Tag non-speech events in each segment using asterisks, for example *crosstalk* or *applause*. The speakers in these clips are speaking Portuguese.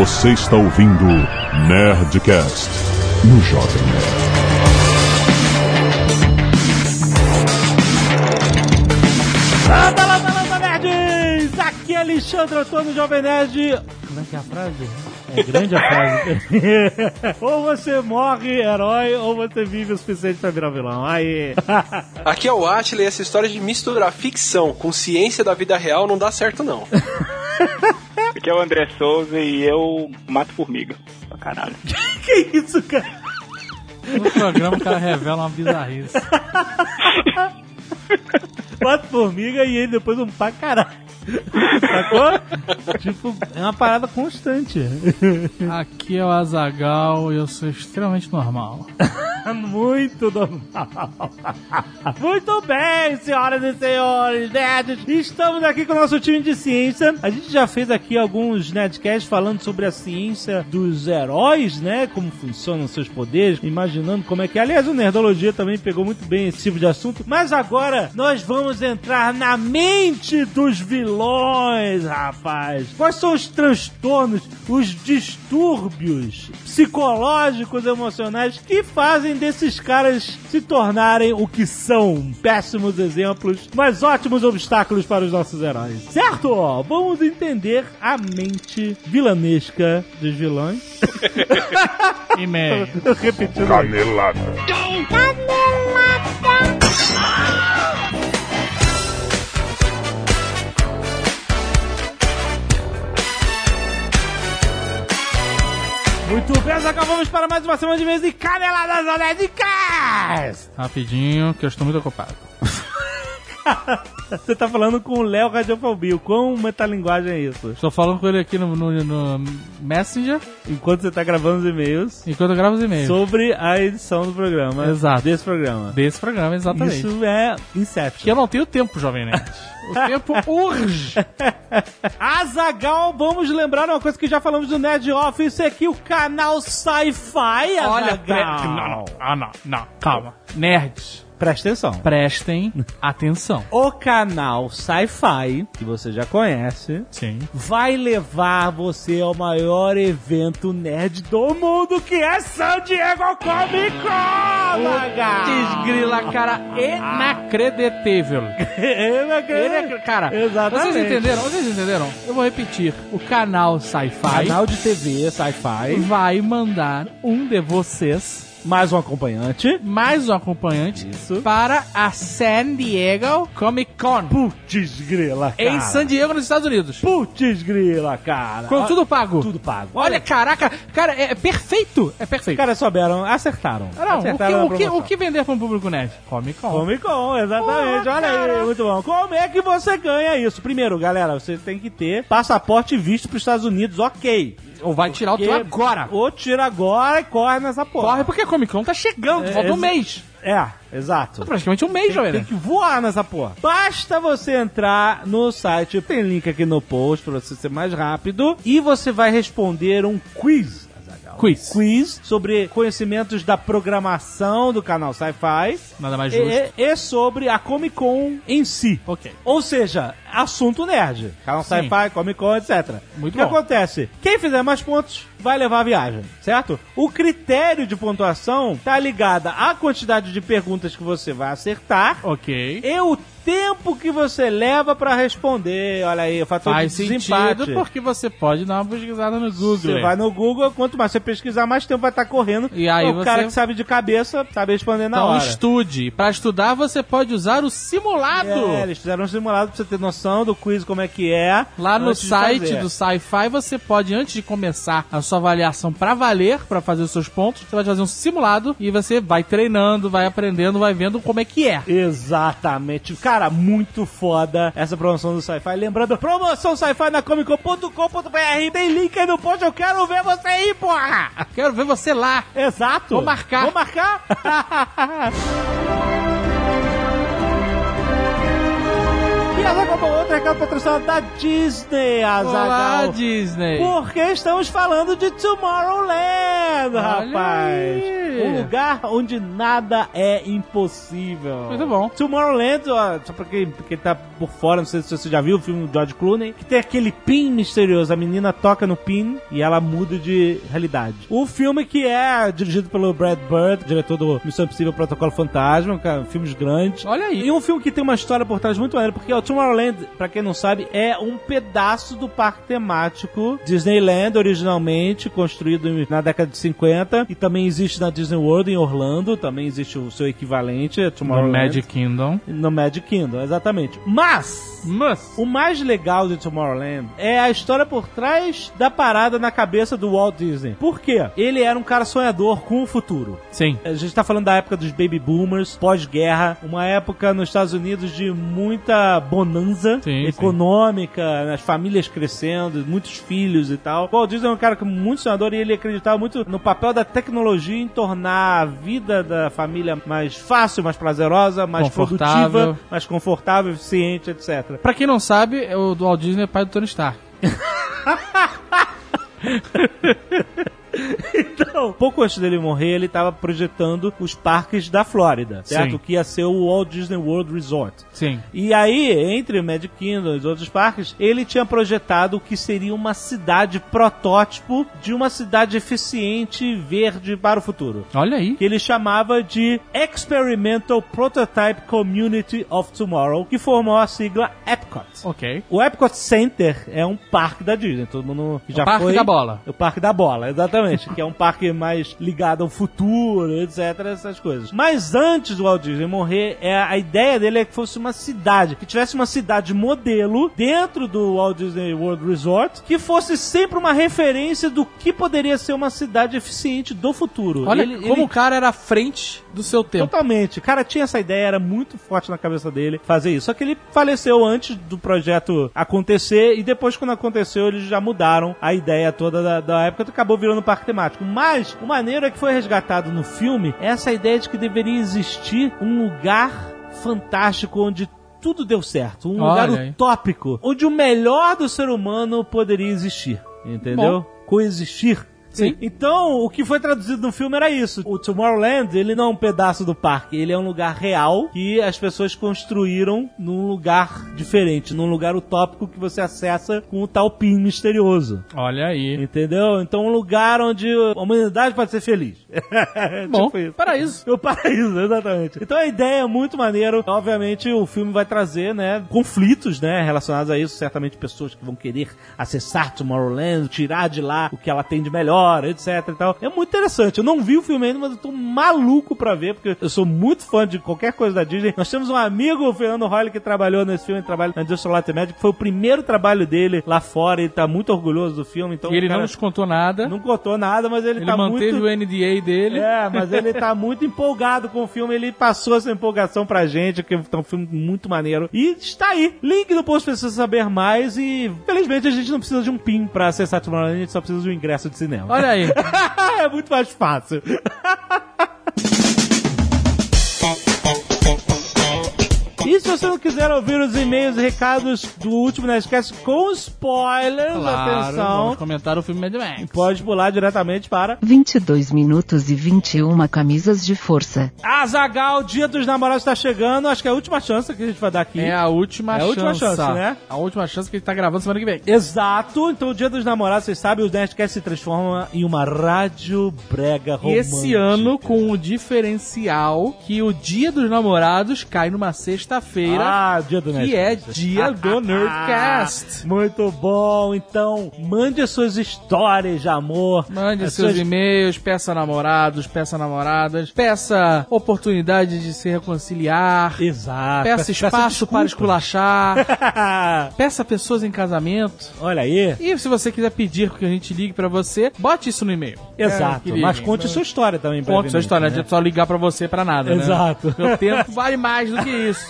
Você está ouvindo Nerdcast no Jovem Nerd. Landa, landa, landa, nerds! Aqui é Alexandre Antônio Jovem Nerd. Como é que é a frase? É grande a frase. *laughs* ou você morre herói, ou você vive o suficiente pra virar vilão. Aí. *laughs* Aqui é o e essa história de misturar ficção com ciência da vida real não dá certo, não. *laughs* Aqui é o André Souza e eu mato formiga. Pra caralho. *laughs* que isso, cara? No programa o cara revela uma bizarrice. *laughs* Quatro formigas e ele depois um pra caralho. Sacou? tipo, é uma parada constante. Aqui é o Azagal e eu sou extremamente normal. *laughs* Muito normal. Muito bem, senhoras e senhores, nerds. Estamos aqui com o nosso time de ciência. A gente já fez aqui alguns Nerdcasts falando sobre a ciência dos heróis, né? Como funcionam seus poderes, imaginando como é que é. Aliás, o Nerdologia também pegou muito bem esse tipo de assunto. Mas agora nós vamos entrar na mente dos vilões, rapaz. Quais são os transtornos, os distúrbios psicológicos, emocionais que fazem desses caras se tornarem o que são? Péssimos exemplos, mas ótimos obstáculos para os nossos heróis. Certo? Vamos entender a mente vilanesca dos vilões. *laughs* E meio. Repetindo. Canelada. Muito bem, acabamos para mais uma semana de mês de Caneladas Nerdcast! Rapidinho, que eu estou muito ocupado. *laughs* Você tá falando com o Léo Radiofobia. Quão metalinguagem é isso? Estou falando com ele aqui no, no- no Messenger Enquanto você tá gravando os e-mails enquanto eu gravo os e-mails. sobre a edição do programa. Exato. Desse programa. Desse programa, exatamente. Isso é Inception. Que eu não tenho tempo, Jovem Nerd. O *laughs* tempo urge. Azagal, vamos lembrar uma coisa que já falamos do Nerd Office aqui, o canal Sci-Fi, Olha, Azaghal. pre... não, não, ah, não, não, calma. Nerds, Presta atenção. prestem atenção. O canal Sci-Fi, que você já conhece, Sim. vai levar você ao maior evento nerd do mundo, que é San Diego Comic Con, Azaghal. Desgrila, cara, inacreditável. *laughs* Ele, cara, Exatamente. vocês entenderam? Vocês entenderam? Eu vou repetir. O canal Sci-Fi Canal de TV Sci-Fi, vai mandar um de vocês, mais um acompanhante. mais um acompanhante, Isso. para a San Diego Comic Con. Putz grila, cara. Em San Diego, nos Estados Unidos. Putz grila, cara. Com Olha- tudo pago. Tudo pago. Olha, caraca, cara, é perfeito. É perfeito. Cara, souberam, acertaram. não, o que, acertaram o, que, o que vender para um público nerd? Comic Con. Comic Con, exatamente. Porra, Olha aí, cara. muito bom. Como é que você ganha isso? Primeiro, galera, você tem que ter passaporte e visto para os Estados Unidos, ok. Ou vai tirar o teu agora. Ou tira agora e corre nessa porra. Corre porque Comic Con tá chegando, É, falta um mês. É, exato. Praticamente um mês, jovem Tem que voar nessa porra. Basta você entrar no site, tem link aqui no post pra você ser mais rápido, e você vai responder um quiz. Quiz. Quiz sobre conhecimentos da programação do canal Sci-Fi Nada mais justo. e, e sobre a Comic Con em si. Ok. Ou seja, assunto nerd. Canal. Sci-Fi, Comic Con, etc. Muito o que bom. acontece? Quem fizer mais pontos vai levar a viagem, certo? O critério de pontuação tá ligado à quantidade de perguntas que você vai acertar Ok. e o tempo que você leva pra responder. Olha aí, o fator Faz de desempate. sentido porque você pode dar uma pesquisada no Google. Você vai no Google, quanto mais você pesquisar, mais tempo vai estar correndo. E aí o você- cara que sabe de cabeça sabe responder na Então hora. estude. Pra estudar você pode usar o simulado. É, eles fizeram um simulado pra você ter noção do quiz, como é que é. Lá no site do Sci-Fi você pode, antes de começar a sua avaliação pra valer, pra fazer os seus pontos, você vai fazer um simulado e você vai treinando, vai aprendendo, vai vendo como é que é. Exatamente. Cara, muito foda essa promoção do Sci-Fi. Lembrando, promoção Sci-Fi na Comic-Con.com.br. Tem link aí no post, eu quero ver você aí, porra! Quero ver você lá. Exato. Vou marcar. Vou marcar. *laughs* E Azaghal, bom, outro recado patrocinado da Disney, Olá, Azaghal. Disney. Porque estamos falando de Tomorrowland, Olha rapaz. aí. Um lugar onde nada é impossível. Muito bom. Tomorrowland, ó, só pra quem, quem tá por fora, não sei se você já viu o filme do George Clooney, que tem aquele pin misterioso. A menina toca no pin e ela muda de realidade. O filme que é dirigido pelo Brad Bird, diretor do Missão Impossível Protocolo Fantasma, filmes grandes. Olha aí. E um filme que tem uma história por trás muito maneira, porque o Tomorrowland, pra quem não sabe, é um pedaço do parque temático Disneyland, originalmente construído na década de 50, e também existe na Disney World em Orlando, também existe o seu equivalente, No Tomorrowland. Magic Kingdom. No Magic Kingdom, exatamente. Mas, Mas. o mais legal de Tomorrowland é a história por trás da parada na cabeça do Walt Disney. Por quê? Ele era um cara sonhador com o futuro. Sim. A gente tá falando da época dos baby boomers, pós-guerra, uma época nos Estados Unidos de muita bonanza Sim, econômica, as famílias crescendo, muitos filhos e tal. O Walt Disney é um cara que muito sonhador e ele acreditava muito no papel da tecnologia em tornar a vida da família mais fácil, mais prazerosa, mais produtiva, mais confortável, eficiente, etc. Pra quem não sabe, é o Walt Disney é pai do Tony Stark. *laughs* *laughs* Então, pouco antes dele morrer, ele estava projetando os parques da Flórida, certo? Sim. Que ia ser o Walt Disney World Resort. Sim. E aí, entre o Magic Kingdom e os outros parques, ele tinha projetado o que seria uma cidade protótipo de uma cidade eficiente e verde para o futuro. Olha aí. Que ele chamava de Experimental Prototype Community of Tomorrow, que formou a sigla Epcot. Ok. O Epcot Center é um parque da Disney, todo mundo que já o Parque foi. da Bola. O Parque da Bola, exatamente. Que é um parque mais ligado ao futuro, etc. Essas coisas. Mas antes do Walt Disney morrer, é, a ideia dele é que fosse uma cidade, que tivesse uma cidade modelo dentro do Walt Disney World Resort, que fosse sempre uma referência do que poderia ser uma cidade eficiente do futuro. Olha Ele- como ele- o cara era à frente do seu tempo. Totalmente. O cara tinha essa ideia, era muito forte na cabeça dele fazer isso. Só que ele faleceu antes do projeto acontecer e depois, quando aconteceu, eles já mudaram a ideia toda da, da época e acabou virando parque temático. Mas o maneiro é que foi resgatado no filme essa ideia de que deveria existir um lugar fantástico onde tudo deu certo. Um Olha lugar aí. utópico. Onde o melhor do ser humano poderia existir. Entendeu? Coexistir. Sim. Então, o que foi traduzido no filme era isso. O Tomorrowland, ele não é um pedaço do parque, ele é um lugar real que as pessoas construíram num lugar diferente, num lugar utópico que você acessa com o tal pin misterioso. Olha aí. Entendeu? Então, um lugar onde a humanidade pode ser feliz. *laughs* Bom, Tipo isso. paraíso. O paraíso, exatamente. Então a ideia é muito maneiro. Obviamente o filme vai trazer, né, conflitos, né, relacionados a isso. Certamente pessoas que vão querer acessar Tomorrowland, tirar de lá o que ela tem de melhor, etc e tal. É muito interessante. Eu não vi o filme ainda, mas eu tô maluco pra ver, porque eu sou muito fã de qualquer coisa da Disney. Nós temos um amigo, o Fernando Royle, que trabalhou nesse filme, trabalha na Industrial Light Magic. Foi o primeiro trabalho dele lá fora. Ele tá muito orgulhoso do filme. Então, e ele cara não nos contou nada. não contou nada, mas ele, ele tá manteve muito... o NDA dele. É, mas ele tá muito empolgado com o filme, ele passou essa empolgação pra gente, que é um filme muito maneiro. E está aí, link no post pra você saber mais e felizmente a gente não precisa de um PIN pra acessar Tomorrowland, a gente só precisa de um ingresso de cinema. Olha aí. *laughs* é muito mais fácil. Você não quiser ouvir os e-mails e recados do último Nerdcast com spoilers, Claro, atenção, vamos comentar o filme Mad Max. pode pular diretamente para 22 minutos e 21 camisas de força. Azagal, Dia dos Namorados tá chegando. Acho que é a última chance que a gente vai dar aqui. É a última É a chance. última chance, né? A última chance que a gente tá gravando semana que vem. Exato. Então, o Dia dos Namorados, vocês sabem, o Nerdcast se transforma em uma rádio brega romântica. esse ano com o diferencial que o Dia dos Namorados cai numa sexta-feira, Ah, Dia do que é Nerdcast. dia do *laughs* Nerdcast. Muito bom. Então, mande as suas histórias de amor. Mande seus suas... e-mails, peça namorados, peça namoradas, peça oportunidade de se reconciliar, Exato. peça espaço para desculpa. esculachar, *laughs* peça pessoas em casamento. Olha aí. E se você quiser pedir que a gente ligue pra você, bote isso no e-mail. Exato. É, Mas conte sua história também. Conte sua história, não né? adianta só ligar pra você pra nada, né? Exato. Meu tempo *laughs* vale mais do que isso.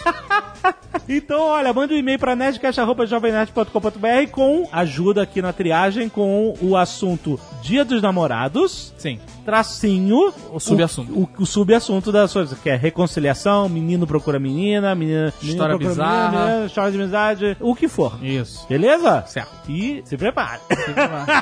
Então, olha, manda um e-mail para nerdcast.jovemnerd.com.br com ajuda aqui na triagem com o assunto Dia dos Namorados. Sim. Tracinho O subassunto. O, o, o subassunto da sua, que é reconciliação, menino procura menina, menina, História procura bizarra. menina, menina, história de amizade, o que for. Isso. Beleza? Certo. E se prepare.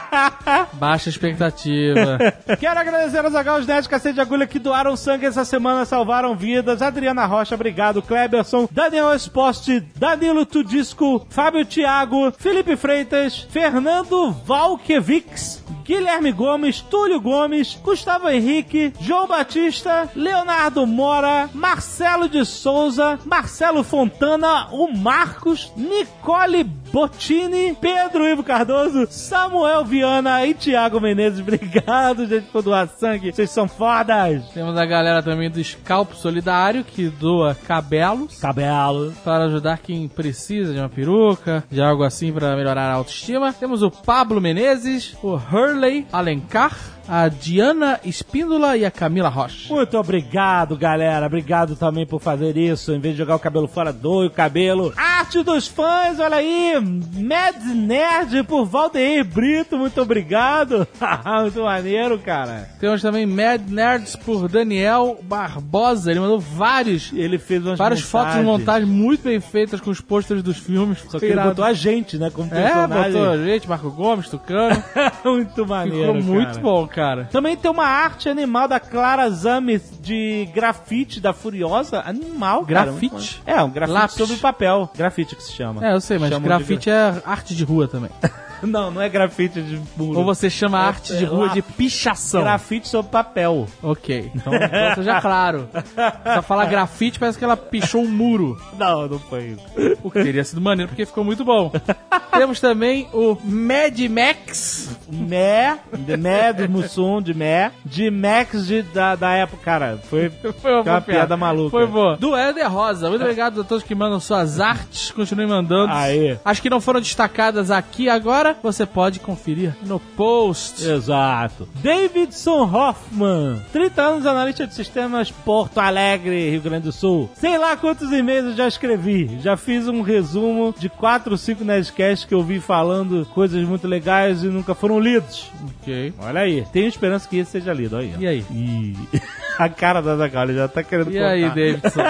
*laughs* Baixa expectativa. Quero agradecer aos os Nerds Cacete de Agulha que doaram sangue essa semana, salvaram vidas. Adriana Rocha, obrigado. Kleberson, Daniel Esposte, Danilo Tudisco, Fábio Thiago, Felipe Freitas, Fernando Valkevics, Guilherme Gomes, Túlio Gomes, Gustavo Henrique, João Batista, Leonardo Mora, Marcelo de Souza, Marcelo Fontana, o Marcos, Nicole Bottini, Pedro Ivo Cardoso, Samuel Viana e Thiago Menezes. *laughs* Obrigado, gente, por doar sangue. Vocês são fodas. Temos a galera também do Scalpo Solidário, que doa cabelos Cabelo. para ajudar quem precisa de uma peruca, de algo assim para melhorar a autoestima. Temos o Pablo Menezes, o Hurley Alencar, a Diana Espíndola e a Camila Rocha. Muito obrigado, galera. Obrigado também por fazer isso. Em vez de jogar o cabelo fora, doe o cabelo. Arte dos fãs, olha aí. Mad Nerd por Valdeir Brito. Muito obrigado. *laughs* Muito maneiro, cara. Temos também Mad Nerds por Daniel Barbosa. Ele mandou vários, Ele fez umas várias fotos de montagens. montagem muito bem feitas com os pôsteres dos filmes. Só que ele botou a gente, né, como É, personagem. botou a gente, Marco Gomes, Tucano. *laughs* Muito maneiro, Ficou muito cara. bom, cara. Também tem uma arte animal da Clara Zames de grafite da Furiosa. Animal, cara. Grafite? É, um grafite Lápis. sobre papel. Grafite que se chama. É, eu sei, mas Chamam de grafite é arte de rua também. *laughs* *laughs* Não, não é grafite de muro. Ou você chama a arte de é rua de lápis. pichação. Grafite sobre papel. Ok, então, então seja claro. Só falar grafite parece que ela pichou um muro. Não, não foi isso. O que teria sido maneiro porque ficou muito bom. Temos também o Mad Max. Mé, de Mé, do Mussum, de Mé, de Max de, da, da época. Cara, foi, Foi uma, boa piada maluca. Foi boa. Do Éder Rosa. Muito obrigado a todos que mandam suas artes. Continue mandando. Aê. As que não foram destacadas aqui agora, você pode conferir no post. Exato. Davidson Hoffman, 30 anos analista de sistemas Porto Alegre, Rio Grande do Sul. Sei lá quantos e-mails eu já escrevi. Já fiz um resumo de 4 ou 5 Nerdcasts que eu vi falando coisas muito legais e nunca foram lidos. Ok. Olha aí. Tenho esperança que esse seja lido. Olha aí. E aí? Ih, *laughs* A cara da Zagal já tá querendo E aí, contar. Davidson?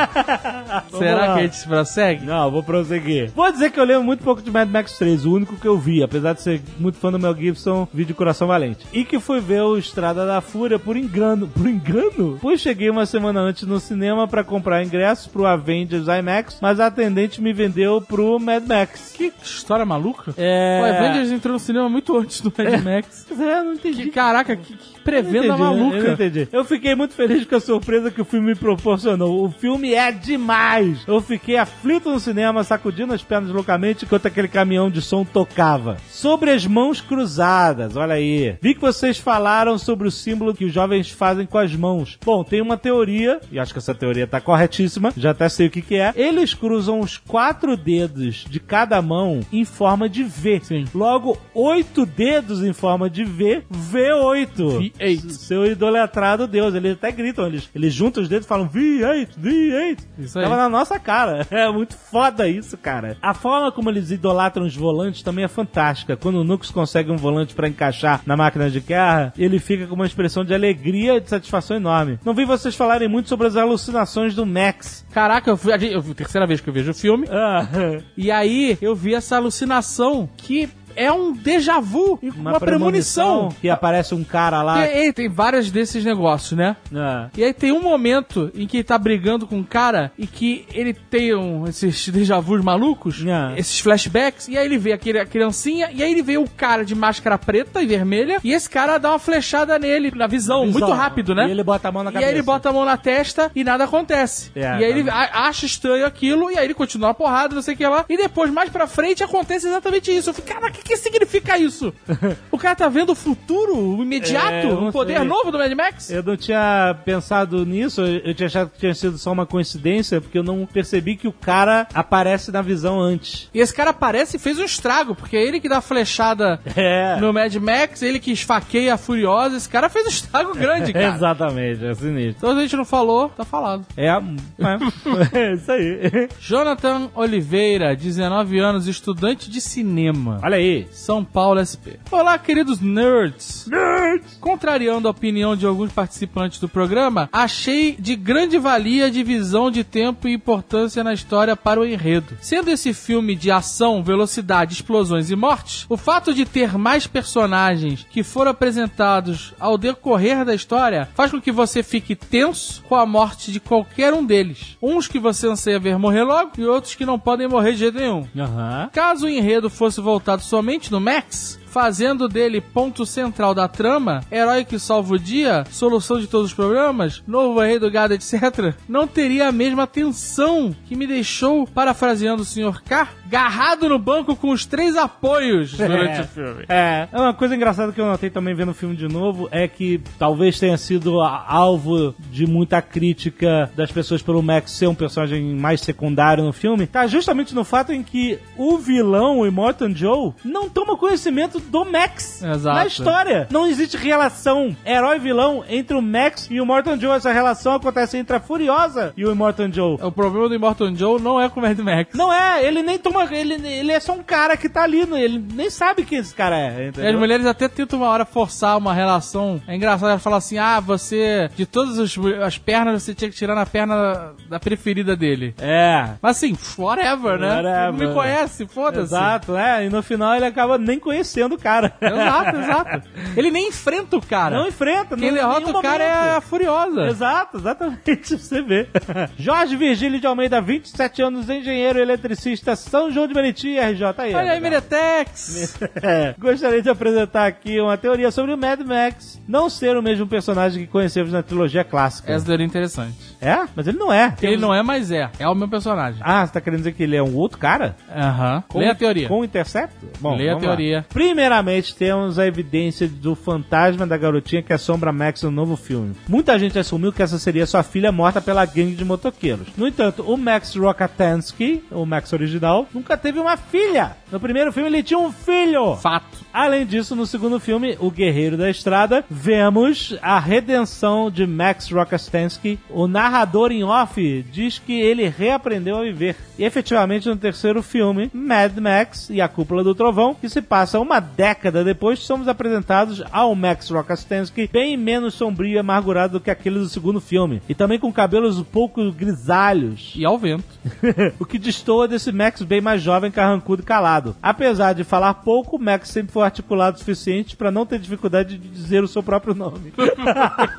*laughs* Será lá. que a gente se prossegue? Não, vou prosseguir. Vou dizer que eu lembro muito pouco de Mad Max 3, o único que eu vi, apesar de ser muito fã do Mel Gibson, vi de Coração Valente. E que fui ver o Estrada da Fúria por engano. *laughs* Por engano? Pois cheguei uma semana antes no cinema pra comprar ingressos pro Avengers IMAX, mas a atendente me vendeu pro Mad Max. Que história maluca. É... O Avengers entrou no cinema muito antes do Mad Max. É, não entendi. Que, caraca, que, que pré-venda entendi, Eu maluca. entendi. Eu fiquei muito feliz com a surpresa que o filme me proporcionou. O filme é demais. Eu fiquei aflito no cinema, sacudindo as pernas loucamente enquanto aquele caminhão de som tocava. Sobre as mãos cruzadas, olha aí. Vi que vocês falaram sobre o símbolo que os jovens fazem com as mãos. Bom, tem uma teoria, e acho que essa teoria tá corretíssima, já até sei o que que é. Eles cruzam os quatro dedos de cada mão em forma de V. Sim. Logo, oito dedos em forma de V, V8. V8. Seu idolatrado Deus. Eles até gritam, eles, eles juntam os dedos e falam V8, V8. Isso aí. Tava na nossa cara. *laughs* É muito foda isso, cara. A forma como eles idolatram os volantes também é fantástica. Quando o Nux consegue um volante pra encaixar na máquina de guerra, ele fica com uma expressão de alegria e de satisfação enorme. Não vi vocês falarem muito sobre as alucinações do Max. Caraca, eu fui, eu, terceira vez que eu vejo o filme. Ah, *laughs* E aí eu vi essa alucinação que é um déjà vu, e uma, premonição. Que aparece um cara lá. Ele tem vários desses negócios, né? Ah. E aí tem um momento em que ele tá brigando com um cara e que ele tem um, esses déjà vus malucos, Ah. esses flashbacks, e aí ele vê aquele, a criancinha, e aí ele vê o cara de máscara preta e vermelha, e esse cara dá uma flechada nele, na visão, Visão. muito rápido, né? E ele bota a mão na E cabeça. aí ele bota a mão na testa e nada acontece. É, e aí ele tá. a- acha estranho aquilo, e aí ele continua a porrada, não sei o que lá. E depois, mais pra frente, acontece exatamente isso. Eu fico, cara, o que, que significa isso? *laughs* o cara tá vendo o futuro, o imediato, É, o poder sei. novo do Mad Max? Eu não tinha pensado nisso, eu tinha achado que tinha sido só uma coincidência, porque eu não percebi que o cara aparece na visão antes. E esse cara aparece e fez um estrago, porque é ele que dá a flechada *laughs* É. no Mad Max, ele que esfaqueia a Furiosa. Esse cara fez um estrago *laughs* grande, cara. Exatamente, é sinistro. Então a gente não falou, tá falado. É, é, é isso aí. Jonathan Oliveira, 19 anos, estudante de cinema. Olha aí. SP, São Paulo SP. Olá, queridos nerds. Nerds! Contrariando a opinião de alguns participantes do programa, achei de grande valia a divisão de tempo e importância na história para o enredo. Sendo esse filme de ação, velocidade, explosões e mortes, o fato de ter mais personagens que foram apresentados ao decorrer da história faz com que você fique tenso com a morte de qualquer um deles. Uns que você anseia ver morrer logo e outros que não podem morrer de jeito nenhum. Aham. Caso o enredo fosse voltado somente no Max, fazendo dele ponto central da trama, herói que salva o dia, solução de todos os problemas, novo rei do gado, etc., não teria a mesma tensão que me deixou, parafraseando o Sr. K, garrado no banco com os três apoios durante É. o filme. É, uma coisa engraçada que eu notei também vendo o filme de novo é que talvez tenha sido alvo de muita crítica das pessoas pelo Max ser um personagem mais secundário no filme, tá justamente no fato em que o vilão, o Immortan Joe, não toma conhecimento do Max Exato. na história. Não existe relação herói-vilão entre o Max e o Immortan Joe. Essa relação acontece entre a Furiosa e o Immortan Joe. O problema do Immortal Joe não é com o Mad Max. Não é, ele nem toma. Ele, ele é só um cara que tá ali, ele nem sabe quem esse cara é. Entendeu? as mulheres até tentam uma hora forçar uma relação. É engraçado ela falar assim: ah, você, de todas as, as pernas, você tinha que tirar na perna da preferida dele. É. Mas assim, whatever, né? Whatever. Ele não me conhece, foda-se. Exato, é. E no final ele acaba nem conhecendo o cara. *laughs* Exato, exato. Ele nem enfrenta o cara. Não enfrenta, Quem não derrota nenhum o cara é momento. a Furiosa. Exato, exatamente, *laughs* você vê. *laughs* Jorge Virgílio de Almeida, 27 anos, engenheiro eletricista, São João de Meriti, RJ. Aí, Olha aí. Miretex. É, Gostaria de apresentar aqui uma teoria sobre o Mad Max não ser o mesmo personagem que conhecemos na trilogia clássica. Essa teoria é interessante. É? Mas ele não é. Ele não é, mas é. É o meu personagem. Ah, você tá querendo dizer que ele é um outro cara? Aham. Com- Lê a teoria. Com o Interceptor? Bom, Lê a vamos lá. teoria. Primeiramente, temos a evidência do fantasma da garotinha que assombra Max no novo filme. Muita gente assumiu que essa seria sua filha morta pela gangue de motoqueiros. No entanto, o Max Rokatansky, o Max original, nunca teve uma filha. No primeiro filme ele tinha um filho. Fato. Além disso, no segundo filme, O Guerreiro da Estrada, vemos a redenção de Max Rokatansky. O narrador em off diz que ele reaprendeu a viver. E efetivamente, no terceiro filme, Mad Max e a Cúpula do Trovão, que se passa uma década depois, somos apresentados ao Max Rokatansky bem menos sombrio e amargurado do que aquele do segundo filme. E também com cabelos um pouco grisalhos. E ao vento. *laughs* o que destoa desse Max bem mais jovem, carrancudo e calado. Apesar de falar pouco, Max sempre foi articulado o suficiente para não ter dificuldade de dizer o seu próprio nome.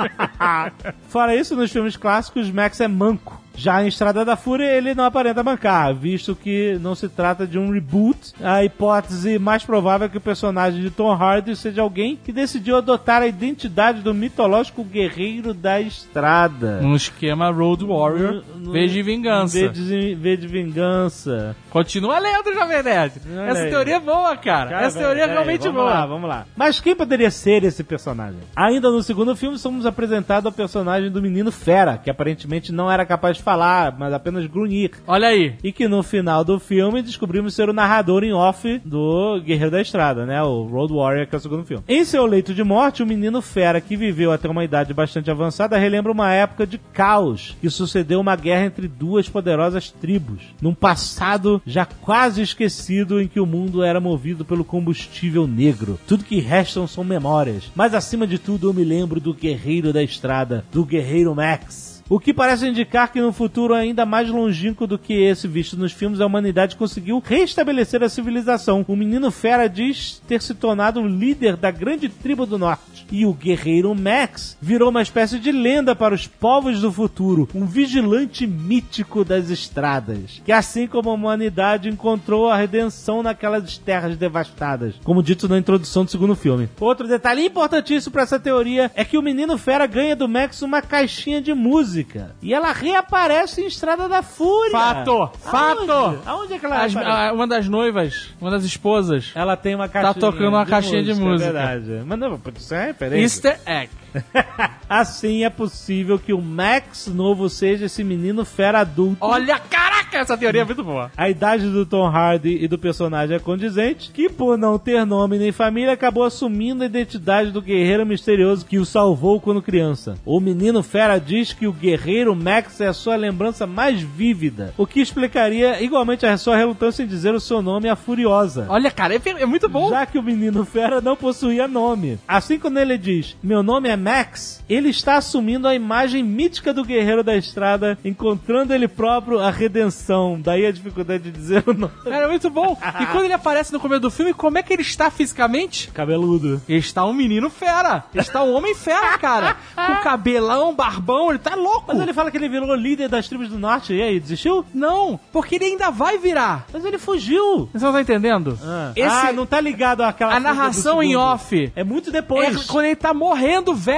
*laughs* Fora isso, nos filmes clássicos, Max é manco. Já em Estrada da Fúria, ele não aparenta mancar, visto que não se trata de um reboot. A hipótese mais provável é que o personagem de Tom Hardy seja alguém que decidiu adotar a identidade do mitológico guerreiro da estrada. Num esquema Road Warrior, No- no- V de vingança. V de, V de vingança. Continua lendo, Jovem Nerd. Olha Essa aí. teoria é boa, cara. Cara, Essa teoria é realmente vamos boa. lá, vamos lá. Mas quem poderia ser esse personagem? Ainda no segundo filme, somos apresentados ao personagem do menino Fera, que aparentemente não era capaz de falar, mas apenas grunhir. Olha aí. E que no final do filme descobrimos ser o narrador em off do Guerreiro da Estrada, né? O Road Warrior, que é o segundo filme. Em seu leito de morte, o menino Fera, que viveu até uma idade bastante avançada, relembra uma época de caos que sucedeu uma guerra entre duas poderosas tribos, num passado já quase esquecido em que o mundo era movido pelo combustível negro. Tudo que restam são memórias, mas acima de tudo eu me lembro do Guerreiro da Estrada, do Guerreiro Max. O que parece indicar que no futuro ainda mais longínquo do que esse visto nos filmes, a humanidade conseguiu restabelecer a civilização. O menino Fera diz ter se tornado o líder da grande tribo do norte. E o guerreiro Max virou uma espécie de lenda para os povos do futuro, um vigilante mítico das estradas, que assim como a humanidade encontrou a redenção naquelas terras devastadas, como dito na introdução do segundo filme. Outro detalhe importantíssimo para essa teoria é que o menino Fera ganha do Max uma caixinha de música e ela reaparece em Estrada da Fúria. Fato, fato. Aonde, Aonde é que ela As- a- uma das noivas, uma das esposas. Ela tem uma caixinha tocando uma caixinha de música. É verdade. Mas não, referência. Easter egg. *laughs* assim é possível que o Max novo seja esse menino fera adulto. Olha, caraca! Essa teoria é muito boa. A idade do Tom Hardy e do personagem é condizente, que por não ter nome nem família, acabou assumindo a identidade do guerreiro misterioso que o salvou quando criança. O menino fera diz que o guerreiro Max é a sua lembrança mais vívida, o que explicaria igualmente a sua relutância em dizer o seu nome a Furiosa. Olha, cara, é, é muito bom. Já que o menino fera não possuía nome. Assim, quando ele diz, meu nome é Max, ele está assumindo a imagem mítica do guerreiro da estrada, encontrando ele próprio a redenção. Daí a dificuldade de dizer o nome. Cara, é muito bom. *laughs* E quando ele aparece no começo do filme, como é que ele está fisicamente? Cabeludo. Ele está um menino fera. Ele está um homem fera, cara. Com cabelão, barbão, ele tá louco. Mas ele fala que ele virou líder das tribos do norte. E aí, desistiu? Não, porque ele ainda vai virar. Mas ele fugiu. Você não tá entendendo? Ah, Esse- Ah, não tá ligado àquela. A narração em off É muito É depois. quando ele tá morrendo, velho.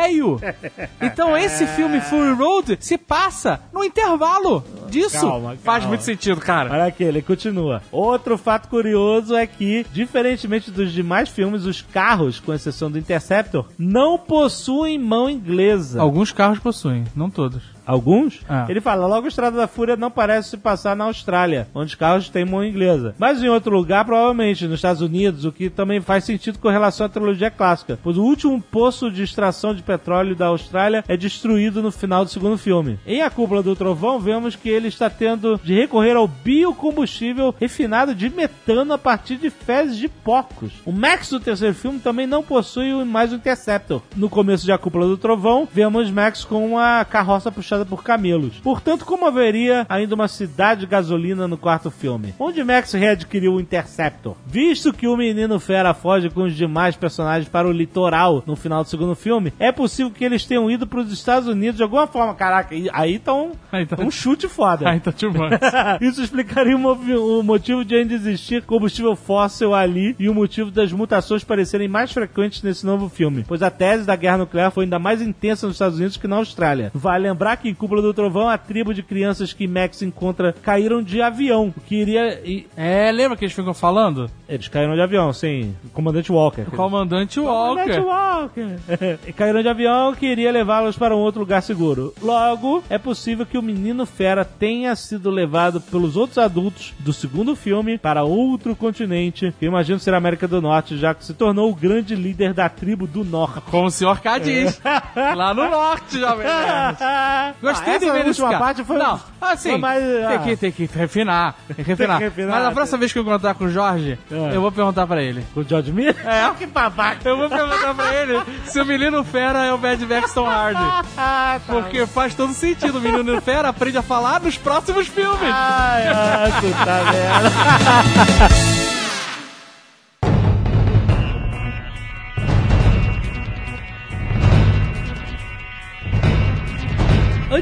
*laughs* Então esse filme Fury Road se passa no intervalo disso. Calma, Faz calma. muito sentido, cara. Olha aqui, ele continua. Outro fato curioso é que, diferentemente dos demais filmes, os carros, com exceção do Interceptor, não possuem mão inglesa. Alguns carros possuem, não todos. Alguns? Ah. Ele fala, logo a Estrada da Fúria não parece se passar na Austrália, onde os carros têm mão inglesa. Mas em outro lugar, provavelmente, nos Estados Unidos, o que também faz sentido com relação à trilogia clássica. Pois o último poço de extração de petróleo da Austrália é destruído no final do segundo filme. Em A Cúpula do Trovão, vemos que ele está tendo de recorrer ao biocombustível refinado de metano a partir de fezes de porcos. O Max do terceiro filme também não possui mais o Interceptor. No começo de A Cúpula do Trovão, vemos Max com uma carroça puxada por camelos. Portanto, como haveria ainda uma cidade de gasolina no quarto filme? Onde Max readquiriu o Interceptor? Visto que o menino fera foge com os demais personagens para o litoral no final do segundo filme, é possível que eles tenham ido para os Estados Unidos de alguma forma. Caraca, aí tá um, Aí tá- um chute foda. Too much. *laughs* Isso explicaria o motivo de ainda existir combustível fóssil ali e o motivo das mutações parecerem mais frequentes nesse novo filme, pois a tese da guerra nuclear foi ainda mais intensa nos Estados Unidos que na Austrália. Vale lembrar em Cúpula do Trovão, a tribo de crianças que Max encontra caíram de avião, o que iria... É, lembra que eles ficam falando? Eles caíram de avião, sim. O Comandante Walker. O comandante Comandante Walker. Walker. *laughs* E caíram de avião que iria levá-los para um outro lugar seguro. Logo, é possível que o menino fera tenha sido levado pelos outros adultos do segundo filme para outro continente, que eu imagino ser a América do Norte, já que se tornou o grande líder da tribo do Norte. Como o senhor K diz. Lá no norte, jovem *laughs* Gostei Ah, de ver última parte foi- Não, assim, mais, tem, ah. que, tem que refinar. *laughs* Tem que refinar. Tem que refinar, Mas a tem- próxima vez que eu encontrar com o Jorge, É. eu vou perguntar pra ele. Com o George Miller? É. que babaca. Eu vou perguntar pra ele se o menino fera é o Mad Max Tom Hardy. Ah, tá. Porque faz todo sentido. O menino fera aprende a falar nos próximos filmes. Ai, ai, puta *laughs* merda.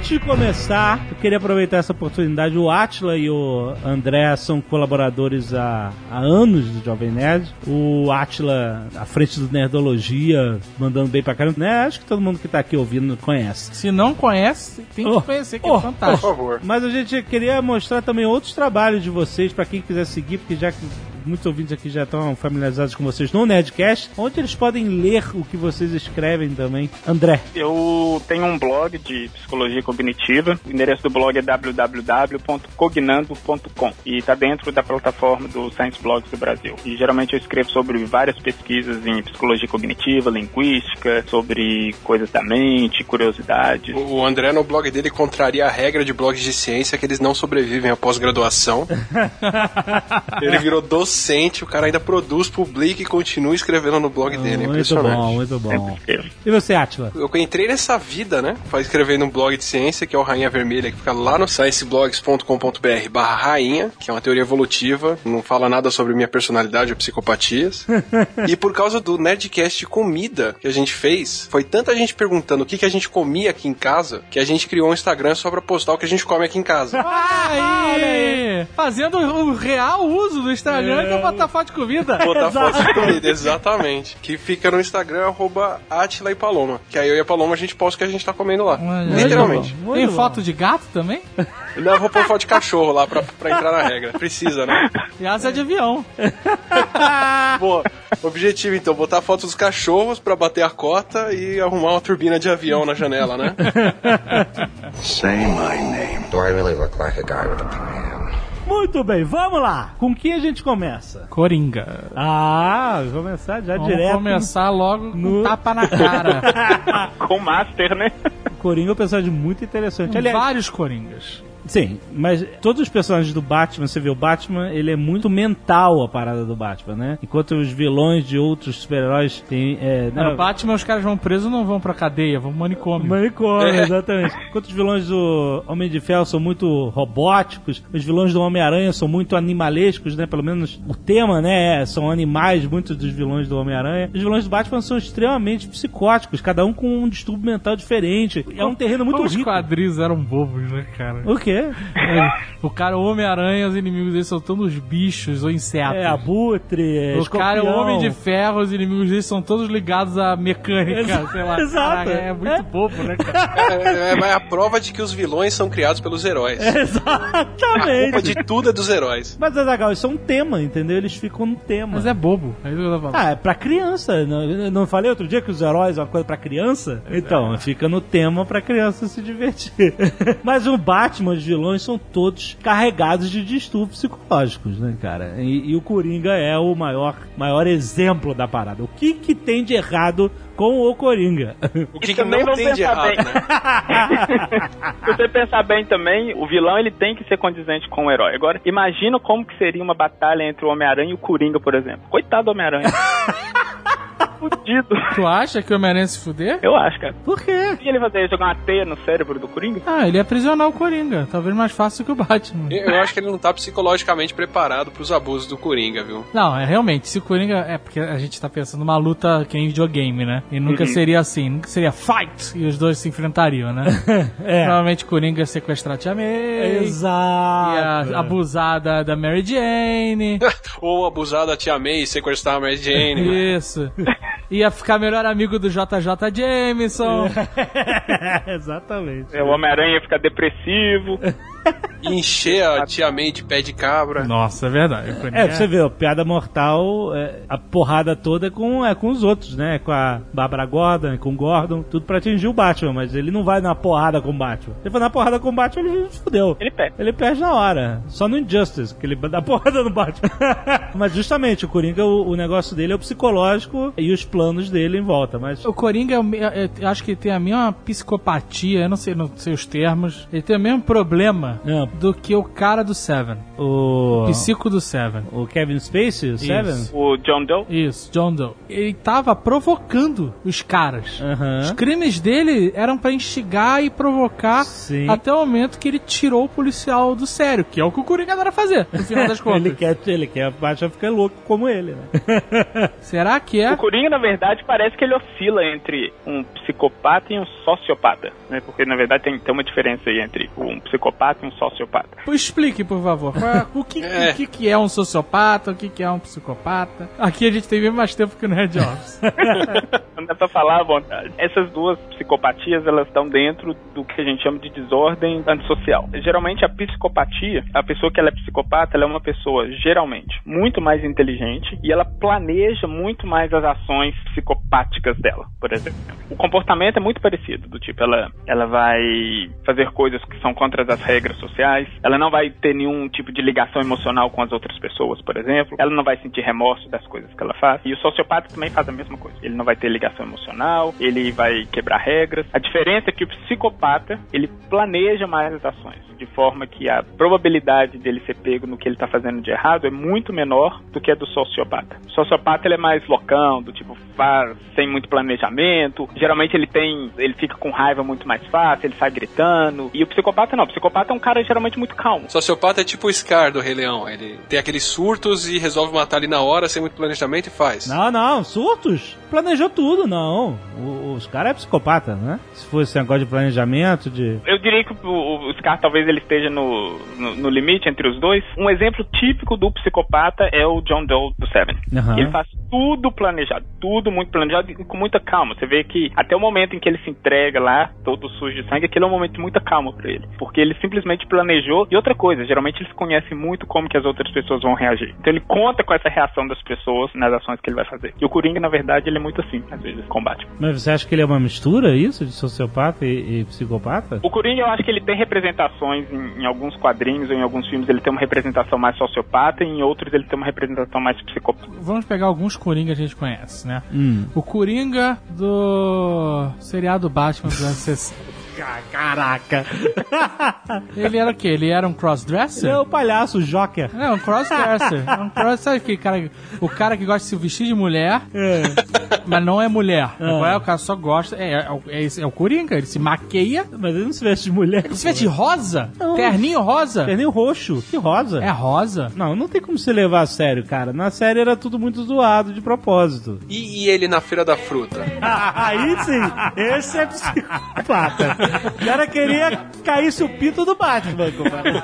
Antes de começar, eu queria aproveitar essa oportunidade. O Atila e o André são colaboradores há, há anos do Jovem Nerd. O Atila à frente do Nerdologia, mandando bem pra caramba. Né? Acho que todo mundo que tá aqui ouvindo conhece. Se não conhece, tem que Oh, conhecer, que oh, é fantástico. Por favor. Mas a gente queria mostrar também outros trabalhos de vocês, pra quem quiser seguir, porque já que muitos ouvintes aqui já estão familiarizados com vocês no Nerdcast, onde eles podem ler o que vocês escrevem também. André. Eu tenho um blog de psicologia cognitiva. O endereço do blog é www.cognando.com e está dentro da plataforma do Science Blogs do Brasil. E geralmente eu escrevo sobre várias pesquisas em psicologia cognitiva, linguística, sobre coisas da mente, curiosidades. O André, no blog dele, contraria a regra de blogs de ciência que eles não sobrevivem à pós-graduação. *laughs* Ele virou docente, o cara ainda produz, publica e continua escrevendo no blog dele. É muito impressionante. bom, muito bom. escrevo. E você, Atila? Eu entrei nessa vida, né? Pra escrever num blog de ciência, que é o Rainha Vermelha, que fica lá no scienceblogs.com.br barra rainha, que é uma teoria evolutiva, não fala nada sobre minha personalidade ou psicopatias. *laughs* e por causa do Nerdcast de comida que a gente fez, foi tanta gente perguntando o que, que a gente comia aqui em casa, que a gente criou um Instagram só pra postar o que a gente come aqui em casa. Aí, fazendo o real uso do Instagram, que é botar foto de comida. *laughs* Botar foto de comida, exatamente. Que fica no Instagram, arroba Atila e Paloma. Que aí eu e a Paloma a gente posta o que a gente tá comendo lá. Olha, Literalmente. Tem foto de gato também? *laughs* Não, eu vou pôr foto de cachorro lá pra, pra entrar na regra. Precisa, né? E asa de avião. *laughs* Boa. Objetivo, então, botar foto dos cachorros pra bater a cota e arrumar uma turbina de avião na janela, né? Say my name. Do I really look like a guy with a plan? Muito bem, vamos lá. Com quem a gente começa? Coringa. Ah, vou começar já Vamos direto. começar logo com no- um tapa na cara. *laughs* Com o Master, né? Coringa é um personagem muito interessante. Com Aliás, vários Coringas. Sim, mas todos os personagens do Batman, você vê o Batman, ele é muito mental a parada do Batman, né? Enquanto os vilões de outros super-heróis têm. É, No Batman, os caras vão presos não vão pra cadeia, vão pro manicômio. Manicômio, exatamente. Enquanto os vilões do Homem de Ferro são muito robóticos, os vilões do Homem-Aranha são muito animalescos, né? Pelo menos o tema, né? é- São animais, muitos dos vilões do Homem-Aranha. Os vilões do Batman são extremamente psicóticos, cada um com um distúrbio mental diferente. É um terreno muito Os rico. quadris eram bobos, né, cara? O quê? É, *laughs* o cara, o Homem-Aranha, os inimigos dele são todos bichos ou insetos. É, abutre, é, o cara é o escorpião. Homem de Ferro, os inimigos dele são todos ligados à mecânica, Exa- sei lá. exato. Caraca, é muito É. bobo, né, cara? É, é a prova de que os vilões são criados pelos heróis. *laughs* A culpa Exatamente. de tudo é dos heróis. Mas, Azaghal, isso é um tema, entendeu? Eles ficam no tema. Mas é bobo, é isso que eu tô falando. Ah, é pra criança. Não, eu não falei outro dia que os heróis é uma coisa pra criança? Então, fica no tema pra criança se divertir. *laughs* Mas o Batman, os vilões são todos carregados de distúrbios psicológicos, né, cara? E, e o Coringa é o maior, maior exemplo da parada. O que que tem de errado com o Coringa? *laughs* O que, que também não tem de errado, bem. né? *laughs* Se você pensar bem também, o vilão ele tem que ser condizente com o herói. Agora, imagina como que seria uma batalha entre o Homem-Aranha e o Coringa, por exemplo. Coitado do Homem-Aranha. *laughs* Fudido. *laughs* Tu acha que o Homem-Aranha se fuder? Eu acho, cara. Por quê? O que ele fazer? Jogar uma teia no cérebro do Coringa? Ah, ele ia aprisionar o Coringa. Talvez mais fácil que o Batman. Eu eu acho que ele não tá psicologicamente preparado pros abusos do Coringa, viu? Não, é realmente, se o Coringa. É porque a gente tá pensando numa luta que é em videogame, né? E nunca seria assim, nunca seria fight e os dois se enfrentariam, né? *laughs* É. Provavelmente o Coringa ia sequestrar a Tia May. Exato. Ia abusar da, da Mary Jane. *laughs* Ou abusar da tia May e sequestrar a Mary Jane. Isso. Ia ficar melhor amigo do JJ Jameson. *laughs* Exatamente. É, o Homem-Aranha ia ficar depressivo. *laughs* *laughs* Encher a tia May de pé de cabra. Nossa, é verdade. Coringa É, pra você ver, ó, piada mortal, é, a porrada toda é com, é com os outros, né? Com a Bárbara Gordon, com o Gordon, tudo pra atingir o Batman, mas ele não vai na porrada com o Batman. Ele vai na porrada com o Batman, ele fudeu. Ele perde. Ele perde na hora. Só no Injustice, que ele *laughs* dá porrada no Batman. *laughs* mas justamente, o Coringa, o, o negócio dele é o psicológico e os planos dele em volta. Mas O Coringa, é o me- é- eu acho que ele tem a mesma psicopatia, eu não sei, não sei os termos. Ele tem o mesmo problema É. do que o cara do Seven. o, O psico do Seven. o Kevin Spacey, o Seven? O John Doe. Isso, John Doe. Ele tava provocando os caras. Aham. Os crimes dele eram pra instigar e provocar Sim. até o momento que ele tirou o policial do sério, que é o que o Coringa adora fazer, no final das *laughs* contas. ele quer, ele quer Batman ficar louco como ele, né? *laughs* Será que é? O Coringa, na verdade, parece que ele oscila entre um psicopata e um sociopata, né? Porque, na verdade, tem, tem uma diferença aí entre um psicopata e um sociopata. Explique, por favor. É- o, que, É. o que, que é um sociopata, o que, que é um psicopata. Aqui a gente tem bem mais tempo que no Red Office. *laughs* Não dá pra falar à vontade. Essas duas psicopatias, elas estão dentro do que a gente chama de desordem antissocial. Geralmente, a psicopatia, a pessoa que ela é psicopata, ela é uma pessoa, geralmente, muito mais inteligente e ela planeja muito mais as ações psicopáticas dela, por exemplo. O comportamento é muito parecido, do tipo, ela, ela vai fazer coisas que são contra as regras sociais, ela não vai ter nenhum tipo de ligação emocional com as outras pessoas, por exemplo, ela não vai sentir remorso das coisas que ela faz. E o sociopata também faz a mesma coisa. Ele não vai ter ligação emocional, ele vai quebrar regras. A diferença é que o psicopata, ele planeja mais as ações, de forma que a probabilidade dele ser pego no que ele está fazendo de errado é muito menor do que a do sociopata. O sociopata ele é mais loucão, do tipo faz sem muito planejamento. Geralmente ele tem, ele fica com raiva muito mais fácil, ele sai gritando. E o psicopata não, o psicopata é um cara geralmente muito calmo. Sociopata é tipo o Scar do Rei Leão. Ele tem aqueles surtos e resolve matar ali na hora, sem muito planejamento e faz. Não, não, surtos. Planejou tudo, não. O- os caras é psicopata, né? Se fosse um negócio de planejamento, de. Eu diria que o, o Scar talvez ele esteja no, no, no limite entre os dois. Um exemplo típico do psicopata é o John Doe do Seven. Aham. Ele faz tudo planejado, tudo muito planejado e com muita calma. Você vê que até o momento em que ele se entrega lá, todo sujo de sangue, aquele é um momento de muita calma para ele, porque ele simplesmente planejou. E outra coisa, geralmente eles conhecem muito como que as outras pessoas vão reagir. Então ele conta com essa reação das pessoas nas ações que ele vai fazer. E o Coringa, na verdade, ele é muito assim, às vezes, combate. Mas você acha que ele é uma mistura, isso, de sociopata e, e psicopata? O Coringa, eu acho que ele tem representações em, em alguns quadrinhos ou em alguns filmes, ele tem uma representação mais sociopata e em outros ele tem uma representação mais psicopata. Vamos pegar alguns Coringa que a gente conhece, né? Hum. O Coringa do seriado Batman dos anos 60. Caraca! *laughs* Ele era o quê? Ele era um crossdresser? Ele é o palhaço, o Joker. Não, um crossdresser. É um cross, sabe aquele cara, o cara que gosta de se vestir de mulher, É. mas não é mulher. Agora o cara só gosta. É, é, o- é, esse- é o Coringa, ele se maqueia. Mas ele não se veste de mulher. Ele se veste de rosa? Não. Terninho rosa? Terninho roxo. Que rosa. É rosa? Não, não tem como se levar a sério, cara. Na série era tudo muito zoado de propósito. E, e ele na Feira da Fruta? *laughs* Aí sim, esse é psicopata. *laughs* O cara queria cair o pinto do Batman, compadre.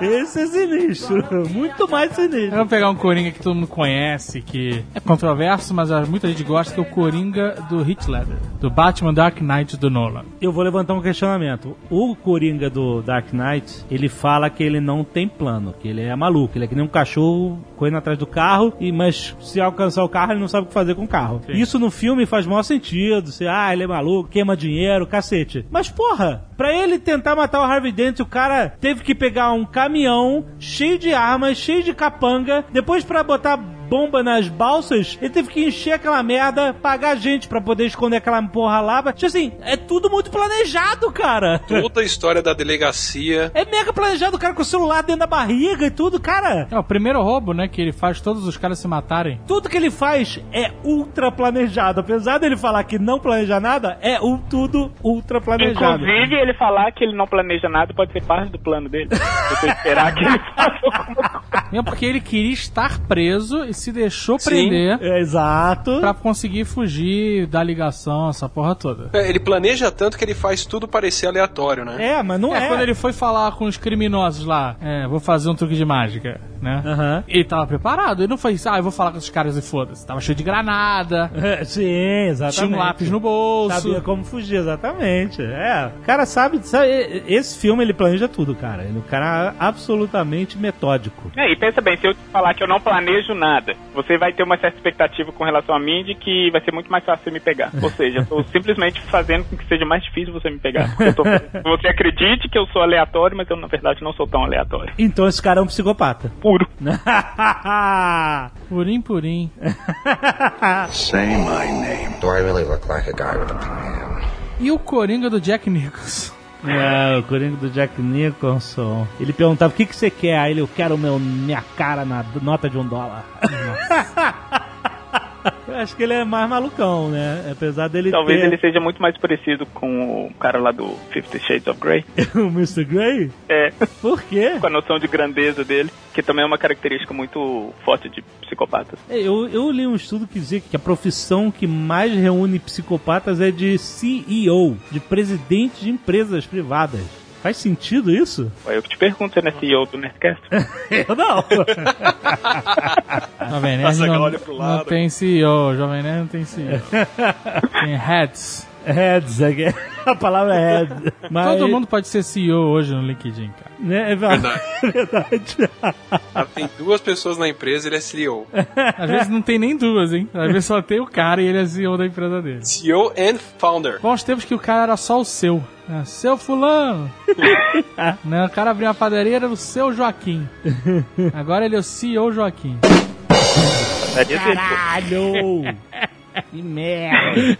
Esse é sinistro. Muito mais sinistro. Vamos pegar um Coringa que todo mundo conhece, que é controverso, mas muita gente gosta, que é o Coringa do Heath Ledger, do Batman Dark Knight do Nolan. Eu vou levantar um questionamento. O Coringa do Dark Knight, ele fala que ele não tem plano, que ele é maluco, ele é que nem um cachorro correndo atrás do carro, e mas se alcançar o carro, ele não sabe o que fazer com o carro. Isso no filme faz maior sentido. Se, ah, ele é maluco, queima dinheiro, cacete. Mas porra, pra ele tentar matar o Harvey Dent, o cara teve que pegar um caminhão cheio de armas, cheio de capanga, depois pra botar bomba nas balsas, ele teve que encher aquela merda, pagar gente pra poder esconder aquela porra lá. Tipo assim, é tudo muito planejado, cara. Toda a história da delegacia. É mega planejado, o cara com o celular dentro da barriga e tudo, cara. É o primeiro roubo, né, que ele faz todos os caras se matarem. Tudo que ele faz é ultra planejado. Apesar dele falar que não planeja nada, é um tudo ultra planejado. Inclusive, ele falar que ele não planeja nada pode ser parte do plano dele. Você esperar que ele faça alguma coisa. É porque ele queria estar preso e se deixou Sim. prender É, exato. pra conseguir fugir da ligação, essa porra toda. É, Ele planeja tanto que ele faz tudo parecer aleatório, né? É, mas não É, é. quando ele foi falar com os criminosos lá, é, vou fazer um truque de mágica, né? Aham. Ele tava preparado, ele não foi, ah, eu vou falar com esses caras e foda-se. Tava cheio de granada, É, Sim, exatamente. tinha um lápis no bolso. Sabia como fugir, exatamente. É, o cara sabe, sabe, esse filme ele planeja tudo, cara. Ele é um cara absolutamente metódico. É, e pensa bem, se eu te falar que eu não planejo nada, você vai ter uma certa expectativa com relação a mim de que vai ser muito mais fácil você me pegar. Ou *laughs* seja, eu tô simplesmente fazendo com que seja mais difícil você me pegar. Eu tô- você acredite que eu sou aleatório, mas eu na verdade não sou tão aleatório. Então esse cara é um psicopata. Puro. *laughs* Purim, purim. *laughs* Say my name. Do I really look like a guy with a plan? E o Coringa do Jack Nicholson. É, o Coringa do Jack Nicholson. Ele perguntava: o que, que você quer? Aí ele, eu quero meu, minha cara na nota de um dólar. *laughs* Eu *laughs* acho que ele é mais malucão, né? Apesar dele Talvez ter ele seja muito mais parecido com o cara lá do Fifty Shades of Grey. *laughs* o Mr. Grey. É, Por quê? com a noção de grandeza dele, que também é uma característica muito forte de psicopatas. É, Eu, eu li um estudo que dizia que a profissão que mais reúne psicopatas é de CEO, de presidente de empresas privadas. Faz sentido isso? Eu que te pergunto, você não é CEO do Nerdcast? *laughs* Eu não. *laughs* Jovem Nerd Nossa, não, olha pro lado. não tem CEO, Jovem Nerd não tem CEO. *laughs* tem heads. Heads, é- *laughs* a palavra é head. Mas, Todo mundo pode ser CEO hoje no LinkedIn, cara. Né, é verdade. É verdade. *laughs* Ah, Tem duas pessoas na empresa ele é CEO. Às vezes não tem nem duas, hein? Às vezes só tem o cara e ele é CEO da empresa dele. CEO and founder. Bons tempos que o cara era só o seu. É, seu fulano. *laughs* né? O cara abriu uma padaria, era o seu Joaquim. Agora ele é o CEO Joaquim. Caralho! que merda!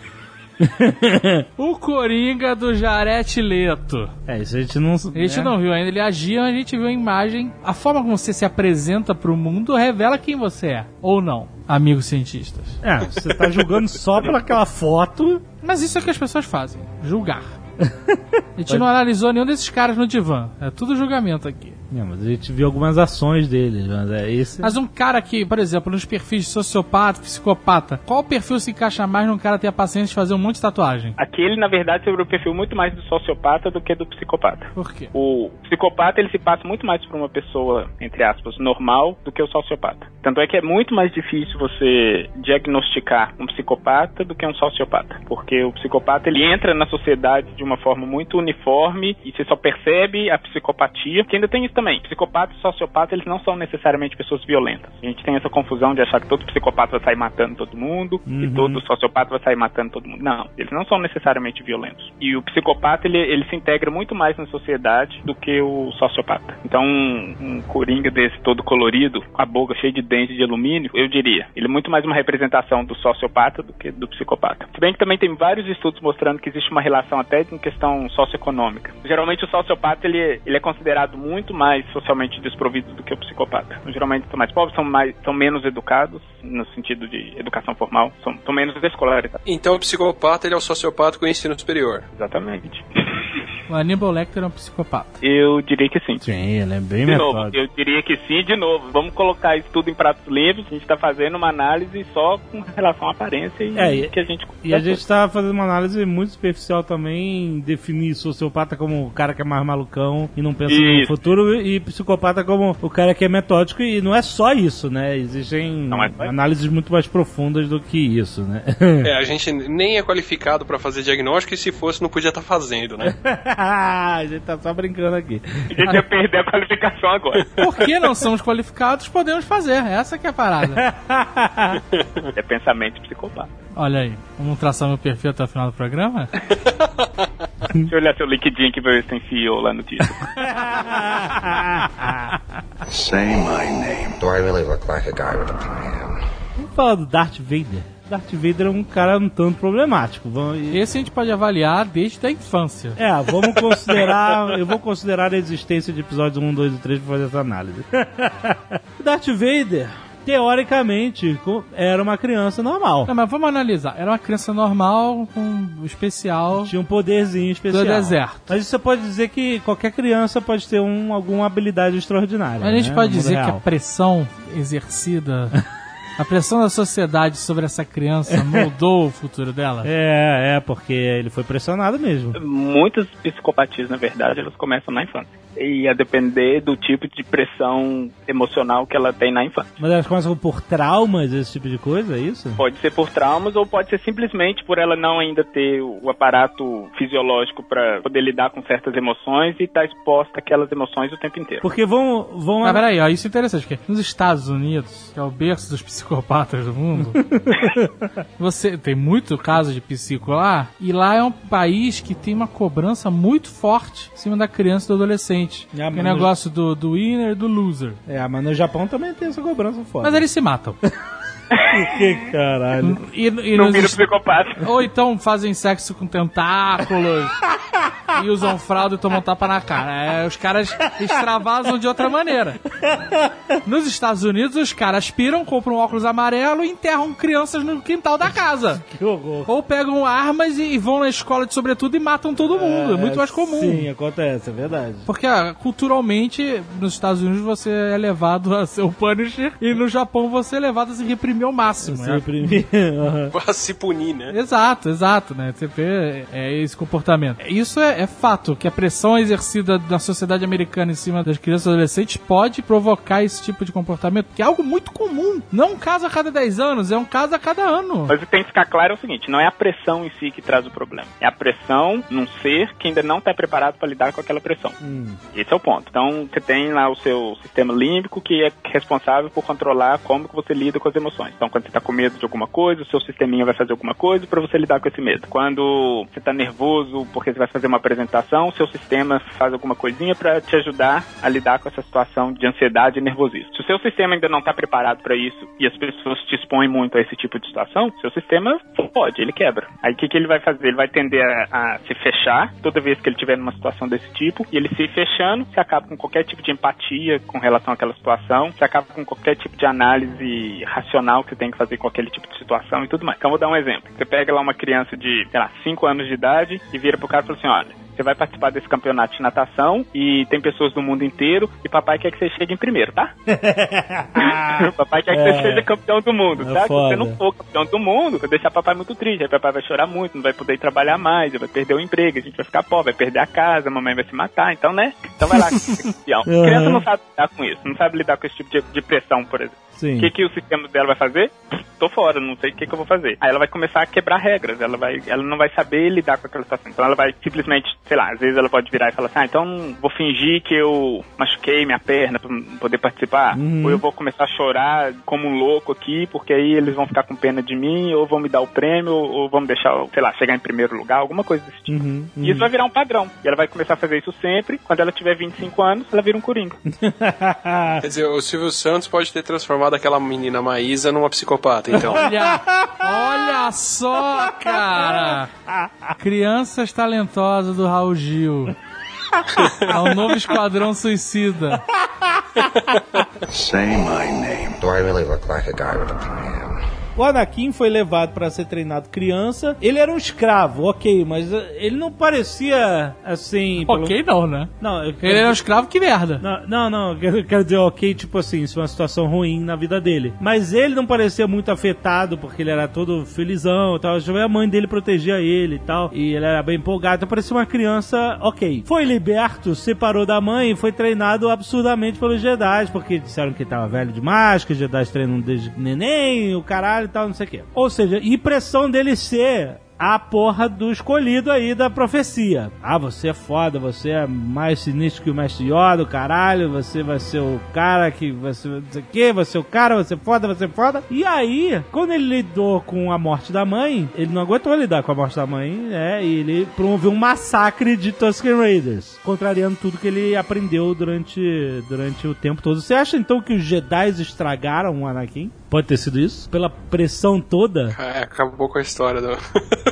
*laughs* O Coringa do Jarete Leto. É, isso a gente não. A gente né? não viu ainda, ele agia, a gente viu a imagem. A forma como você se apresenta pro mundo revela quem você é. Ou não, amigos cientistas. É, você tá julgando só pelaquela foto. Mas isso é o que as pessoas fazem: julgar. *laughs* A gente não analisou nenhum desses caras no divã. É tudo julgamento aqui. Não, mas a gente viu algumas ações dele, mas é esse. Mas um cara que, por exemplo, nos perfis de sociopata, psicopata, qual perfil se encaixa mais num cara ter a paciência de fazer um monte de tatuagem? Aquele, na verdade, sobre o perfil muito mais do sociopata do que do psicopata. Por quê? O psicopata, ele se passa muito mais por uma pessoa, entre aspas, normal do que o sociopata. Tanto é que é muito mais difícil você diagnosticar um psicopata do que um sociopata. Porque o psicopata ele entra na sociedade de uma forma muito uniforme e você só percebe a psicopatia. Que ainda tem isso também. Psicopata e sociopata eles não são necessariamente pessoas violentas. A gente tem essa confusão de achar que todo psicopata vai sair matando todo mundo e todo sociopata vai sair matando todo mundo. Não, eles não são necessariamente violentos. E o psicopata ele, ele se integra muito mais na sociedade do que o sociopata. Então um, um coringa desse todo colorido, com a boca cheia de dentes de alumínio, eu diria, ele é muito mais uma representação do sociopata do que do psicopata. Se bem que também tem vários estudos mostrando que existe uma relação até em questão socioeconômica. Geralmente o sociopata ele, ele é considerado muito mais socialmente desprovido do que o psicopata. Geralmente são mais pobres, são, mais, são menos educados, no sentido de educação formal, são, são menos escolarizados. Então o psicopata ele é o sociopata com ensino superior. Exatamente. *laughs* O Aníbal Lecter é um psicopata. Eu diria que sim. Sim, ele é bem De novo, metódico. eu diria que sim, de novo. Vamos colocar isso tudo em pratos limpos. A gente tá fazendo uma análise só com relação à aparência e É, que a gente. E a gente tá fazendo uma análise muito superficial também, definir sociopata como o cara que é mais malucão e não pensa no Isso. futuro, e psicopata como o cara que é metódico, e não é só isso, né? Existem é isso. análises muito mais profundas do que isso, né? É, a gente nem é qualificado pra fazer diagnóstico e se fosse não podia estar fazendo, né? *laughs* a gente tá só brincando aqui. A gente ia perder a qualificação agora. Porque não somos qualificados, podemos fazer. Essa que é a parada. *laughs* É pensamento psicopata. Olha aí, vamos traçar meu perfil até o final do programa? Deixa eu olhar seu LinkedIn que ver se tem CEO lá no título. Say my name. Do I really look like a guy with a plan? Vamos falar do Darth Vader. Darth Vader é um cara um tanto problemático. Vamos, Esse a gente pode avaliar desde a infância. É, vamos considerar. *laughs* eu vou considerar a existência de episódios 1, 2 e 3 pra fazer essa análise. *laughs* Darth Vader, teoricamente, era uma criança normal. Não, mas vamos analisar. Era uma criança normal com um especial. Tinha um poderzinho especial. Do deserto. Mas você pode dizer que qualquer criança pode ter um, alguma habilidade extraordinária. Mas a gente né, pode dizer que a pressão exercida, *laughs* a pressão da sociedade sobre essa criança *laughs* moldou o futuro dela? É, é, porque ele foi pressionado mesmo. Muitas psicopatias, na verdade, elas começam na infância. E a depender do tipo de pressão emocional que ela tem na infância. Mas elas começam por traumas, esse tipo de coisa, é isso? Pode ser por traumas ou pode ser simplesmente por ela não ainda ter o aparato fisiológico para poder lidar com certas emoções e estar exposta àquelas emoções o tempo inteiro. Porque vão. vão Mas peraí, ó, isso é interessante, porque nos Estados Unidos, que é o berço dos psicopatas do mundo, *laughs* você tem muito caso de psico lá, e lá é um país que tem uma cobrança muito forte em cima da criança e do adolescente. Ah, que é o negócio do, do winner e do loser. É, mas no Japão também tem essa cobrança foda. Mas eles se matam. *laughs* Que caralho. E, e Não nos vira psicopata. Ou então fazem sexo com tentáculos e usam fralda e tomam tapa na cara. É, os caras extravasam de outra maneira. Nos Estados Unidos, os caras piram, compram um óculos amarelo e enterram crianças no quintal da casa. *laughs* Que horror. Ou pegam armas e, e vão na escola de sobretudo e matam todo mundo. É, muito mais comum. Sim, acontece, é verdade. Porque ah, culturalmente, nos Estados Unidos você é levado a ser o Punisher e no Japão você é levado a se reprimir ao máximo. Se né? reprimir. *laughs* Pra se punir, né? Exato, exato, né? Você vê é, esse comportamento. Isso é, é fato, que a pressão exercida na sociedade americana em cima das crianças e adolescentes pode provocar esse tipo de comportamento, que é algo muito comum. Não um caso a cada 10 anos, é um caso a cada ano. Mas o que tem que ficar claro é o seguinte: não é a pressão em si que traz o problema. É a pressão num ser que ainda não está preparado para lidar com aquela pressão. Esse é o ponto. Então, você tem lá o seu sistema límbico que é responsável por controlar como que você lida com as emoções. Então, quando você está com medo de alguma coisa, o seu sisteminha vai fazer alguma coisa para você lidar com esse medo. Quando você está nervoso porque você vai fazer uma apresentação, o seu sistema faz alguma coisinha para te ajudar a lidar com essa situação de ansiedade e nervosismo. Se o seu sistema ainda não está preparado para isso e as pessoas te expõem muito a esse tipo de situação, seu sistema pode, ele quebra. Aí o que, que ele vai fazer? Ele vai tender a, a se fechar toda vez que ele estiver numa situação desse tipo, e ele se fechando, você acaba com qualquer tipo de empatia com relação àquela situação, você acaba com qualquer tipo de análise racional que você tem que fazer com aquele tipo de situação e tudo mais. Então vou dar um exemplo. Você pega lá uma criança de, sei lá, 5 anos de idade e vira pro cara e fala assim, olha, você vai participar desse campeonato de natação e tem pessoas do mundo inteiro e papai quer que você chegue em primeiro, tá? *laughs* papai quer que É. você seja campeão do mundo, É tá? Se foda. você não for campeão do mundo, vai deixar papai muito triste. Aí papai vai chorar muito, não vai poder trabalhar mais, vai perder o emprego, a gente vai ficar pobre, vai perder a casa, a mamãe vai se matar, então, né? Então vai lá, *laughs* campeão. Uhum. Criança não sabe lidar com isso, não sabe lidar com esse tipo de, de pressão, por exemplo. Sim. O que, que o sistema dela vai fazer? Tô fora, não sei o que, que eu vou fazer. Aí ela vai começar a quebrar regras, ela, vai, ela não vai saber lidar com aquela situação. Então ela vai simplesmente, sei lá, às vezes ela pode virar e falar assim, ah, então vou fingir que eu machuquei minha perna pra não poder participar. Uhum. Ou eu vou começar a chorar como um louco aqui, porque aí eles vão ficar com pena de mim, ou vão me dar o prêmio, ou, vão me deixar, sei lá, chegar em primeiro lugar, alguma coisa desse tipo. Uhum, E isso vai virar um padrão. E ela vai começar a fazer isso sempre. Quando ela tiver 25 anos, ela vira um coringa. *laughs* Quer dizer, o Silvio Santos pode ter transformado aquela menina Maísa numa psicopata, então. Olha, olha só, cara. Crianças talentosas do Raul Gil. É o novo Esquadrão Suicida. Say my name. Do I really look like a guy with a plan? O Anakin foi levado pra ser treinado criança. Ele era um escravo, ok, mas eh, ele não parecia assim. pelo- Ok, não, né? Não, eu Ele era um escravo, que merda. Não, não, não, quero, quero dizer ok, tipo assim, isso é uma situação ruim na vida dele. Mas ele não parecia muito afetado, porque ele era todo felizão e tal. A mãe dele protegia ele e tal. E ele era bem empolgado, então parecia uma criança ok. Foi liberto, separou da mãe e foi treinado absurdamente pelos Jedi, porque disseram que ele tava velho demais, que os Jedi treinam desde neném, o caralho e tal, não sei o quê. Ou seja, impressão dele ser a porra do escolhido aí da profecia. Ah, você é foda, você é mais sinistro que o mestre Yoda, o caralho, você vai ser o cara que você não sei o que, você é o cara, você é foda, você é foda. E aí, quando ele lidou com a morte da mãe, ele não aguentou lidar com a morte da mãe, né? E ele promoveu um massacre de Tusken Raiders, contrariando tudo que ele aprendeu durante, durante o tempo todo. Você acha então que os Jedi estragaram o Anakin? Pode ter sido isso? Pela pressão toda? É, acabou com a história do. *laughs*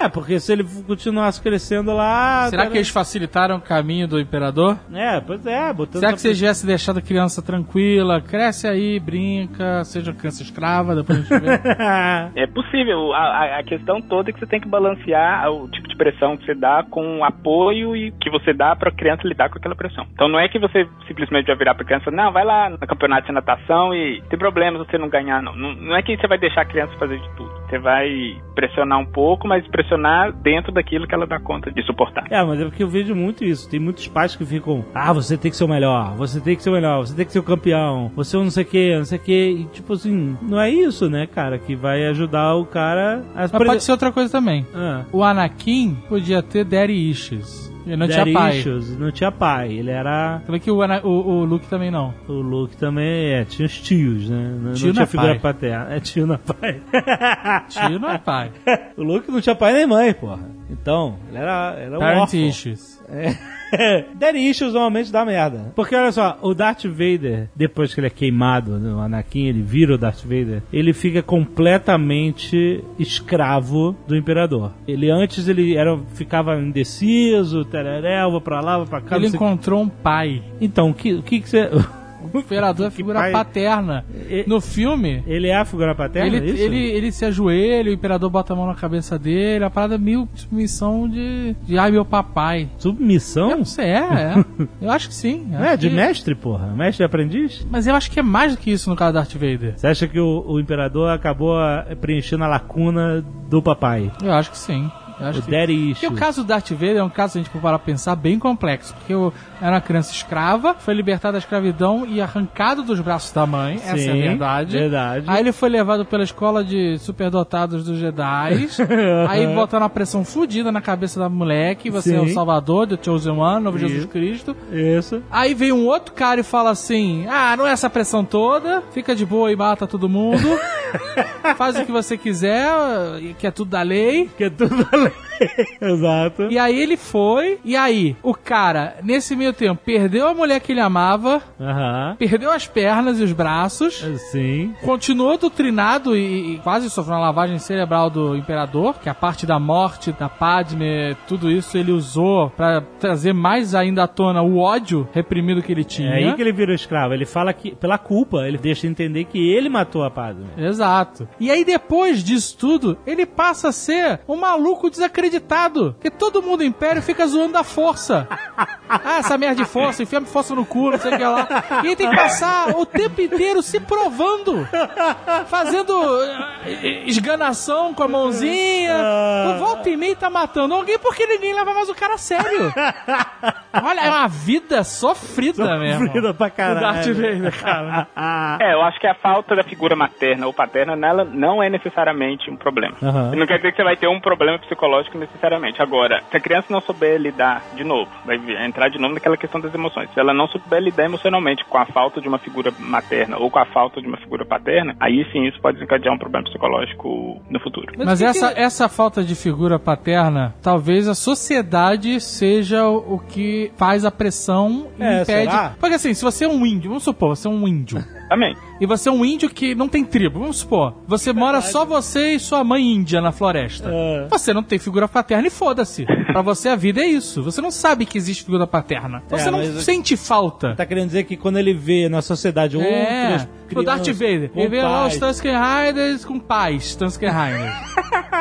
É, porque se ele continuasse crescendo lá. Será cara- que eles facilitaram o caminho do imperador? É, pois é, botando. Será que você tivesse deixado a criança tranquila? Cresce aí, brinca, seja criança escrava, depois a gente vê. *laughs* É possível. A, a- a questão toda é que você tem que balancear o tipo de pressão que você dá com o apoio e que você dá pra criança lidar com aquela pressão. Então não é que você simplesmente vai virar pra criança, não, vai lá no campeonato de natação e tem problemas você não ganhar, não. Não, não é que você vai deixar a criança fazer de tudo. Você vai pressionar um pouco, mas pressionar dentro daquilo que ela dá conta de suportar. É, mas é porque eu vejo muito isso. Tem muitos pais que ficam, ah, você tem que ser o melhor, você tem que ser o melhor, você tem que ser o campeão, você é um não sei o que, não sei o que. E tipo assim, não é isso, né, cara, que vai ajudar o cara a. Mas pode ser outra coisa também. Ah, O Anakin podia ter daddy issues. Ele não tinha pai. issues, não tinha pai. Ele era. Também que o, o, o Luke também não. O Luke também é, tinha os tios, né? Não, Tio não tinha é figura pai. paterna. É tio não é pai. Tio não é pai. *laughs* o Luke não tinha pai nem mãe, porra. Então, ele era, era um Parent órfão. issues. É. *laughs* Daddy issues normalmente dá merda. Porque olha só, o Darth Vader, depois que ele é queimado no Anakin, ele vira o Darth Vader, ele fica completamente escravo do Imperador. Ele antes ele era, ficava indeciso, tereré, vou pra lá, vou pra cá. Ele encontrou um pai. Então, o que, o que que você... *laughs* O imperador é Que figura pai- paterna. E- No filme, Ele é a figura paterna, ele, é isso? ele, ele se ajoelha, o imperador bota a mão na cabeça dele, a parada é meio submissão de, de ai meu papai. Eu Submissão? sei, é, é. *laughs* Eu acho que sim. Não Acho é de que- mestre, porra? Mestre e aprendiz? Mas eu acho que é mais do que isso no caso do Darth Vader. Você acha que o, o Imperador acabou ah, preenchendo a lacuna do papai? Eu acho que sim. Eu acho O que... Daddy Porque o caso do Darth Vader é um caso, se a gente for parar pensar, bem complexo. Porque eu era uma criança escrava, foi libertado da escravidão e arrancado dos braços da mãe. essa é a Sim, verdade. verdade. Aí ele foi levado pela escola de superdotados dos Jedi. *laughs* aí botaram uma pressão fodida na cabeça da moleque. Você é o Sim. Salvador, The Chosen One, novo Isso. Jesus Cristo. Isso. Aí vem um outro cara e fala assim: Ah, não é essa pressão toda, fica de boa e mata todo mundo. *laughs* Faz o que você quiser, que é tudo da lei. Que é tudo a lei. *laughs* Exato. E aí ele foi, e aí o cara, nesse meio tempo, perdeu a mulher que ele amava, Aham. perdeu as pernas e os braços, Sim. continuou doutrinado e, e quase sofreu uma lavagem cerebral do imperador, que a parte da morte da Padme, tudo isso ele usou pra trazer mais ainda à tona o ódio reprimido que ele tinha. É aí que ele vira escravo. Ele fala que, pela culpa, ele deixa entender que ele matou a Padme. Exato. E aí depois disso tudo, ele passa a ser um maluco desacreditado. Porque todo mundo do Império fica zoando da força. *laughs* Ah, essa merda de força, enfia força no cu, não sei o que lá. E ele tem que passar o tempo inteiro se provando. Fazendo eh, esganação com a mãozinha. O volta e meia tá matando alguém porque ninguém leva mais o cara a sério. Olha, é uma vida sofrida, mesmo. Sofrida pra caralho. O Darth Vader, cara. *laughs* É, eu acho que a falta da figura materna ou paterna nela não é necessariamente um problema. Aham. Não quer dizer que você vai ter um problema psicológico necessariamente. Agora, se a criança não souber lidar, de novo, vai entrar de novo naquela questão das emoções. Se ela não souber lidar emocionalmente com a falta de uma figura materna ou com a falta de uma figura paterna, aí sim isso pode desencadear um problema psicológico no futuro. Mas que essa, que- essa falta de figura paterna, talvez a sociedade seja o o que faz a pressão e É, impede. será? Porque assim, se você é um índio, vamos supor, você é um índio. Também. E você é um índio que não tem tribo, vamos supor. Você mora só você e sua mãe índia na floresta. É. Você não tem figura paterna e foda-se. *laughs* Pra você a vida é isso. Você não sabe que existe figura paterna. Então É, você não sente falta. Tá querendo dizer que quando ele vê na sociedade É, outras o Darth crianças Vader. Ele vê lá os pais. Tusken Riders com pais, Tusken Riders.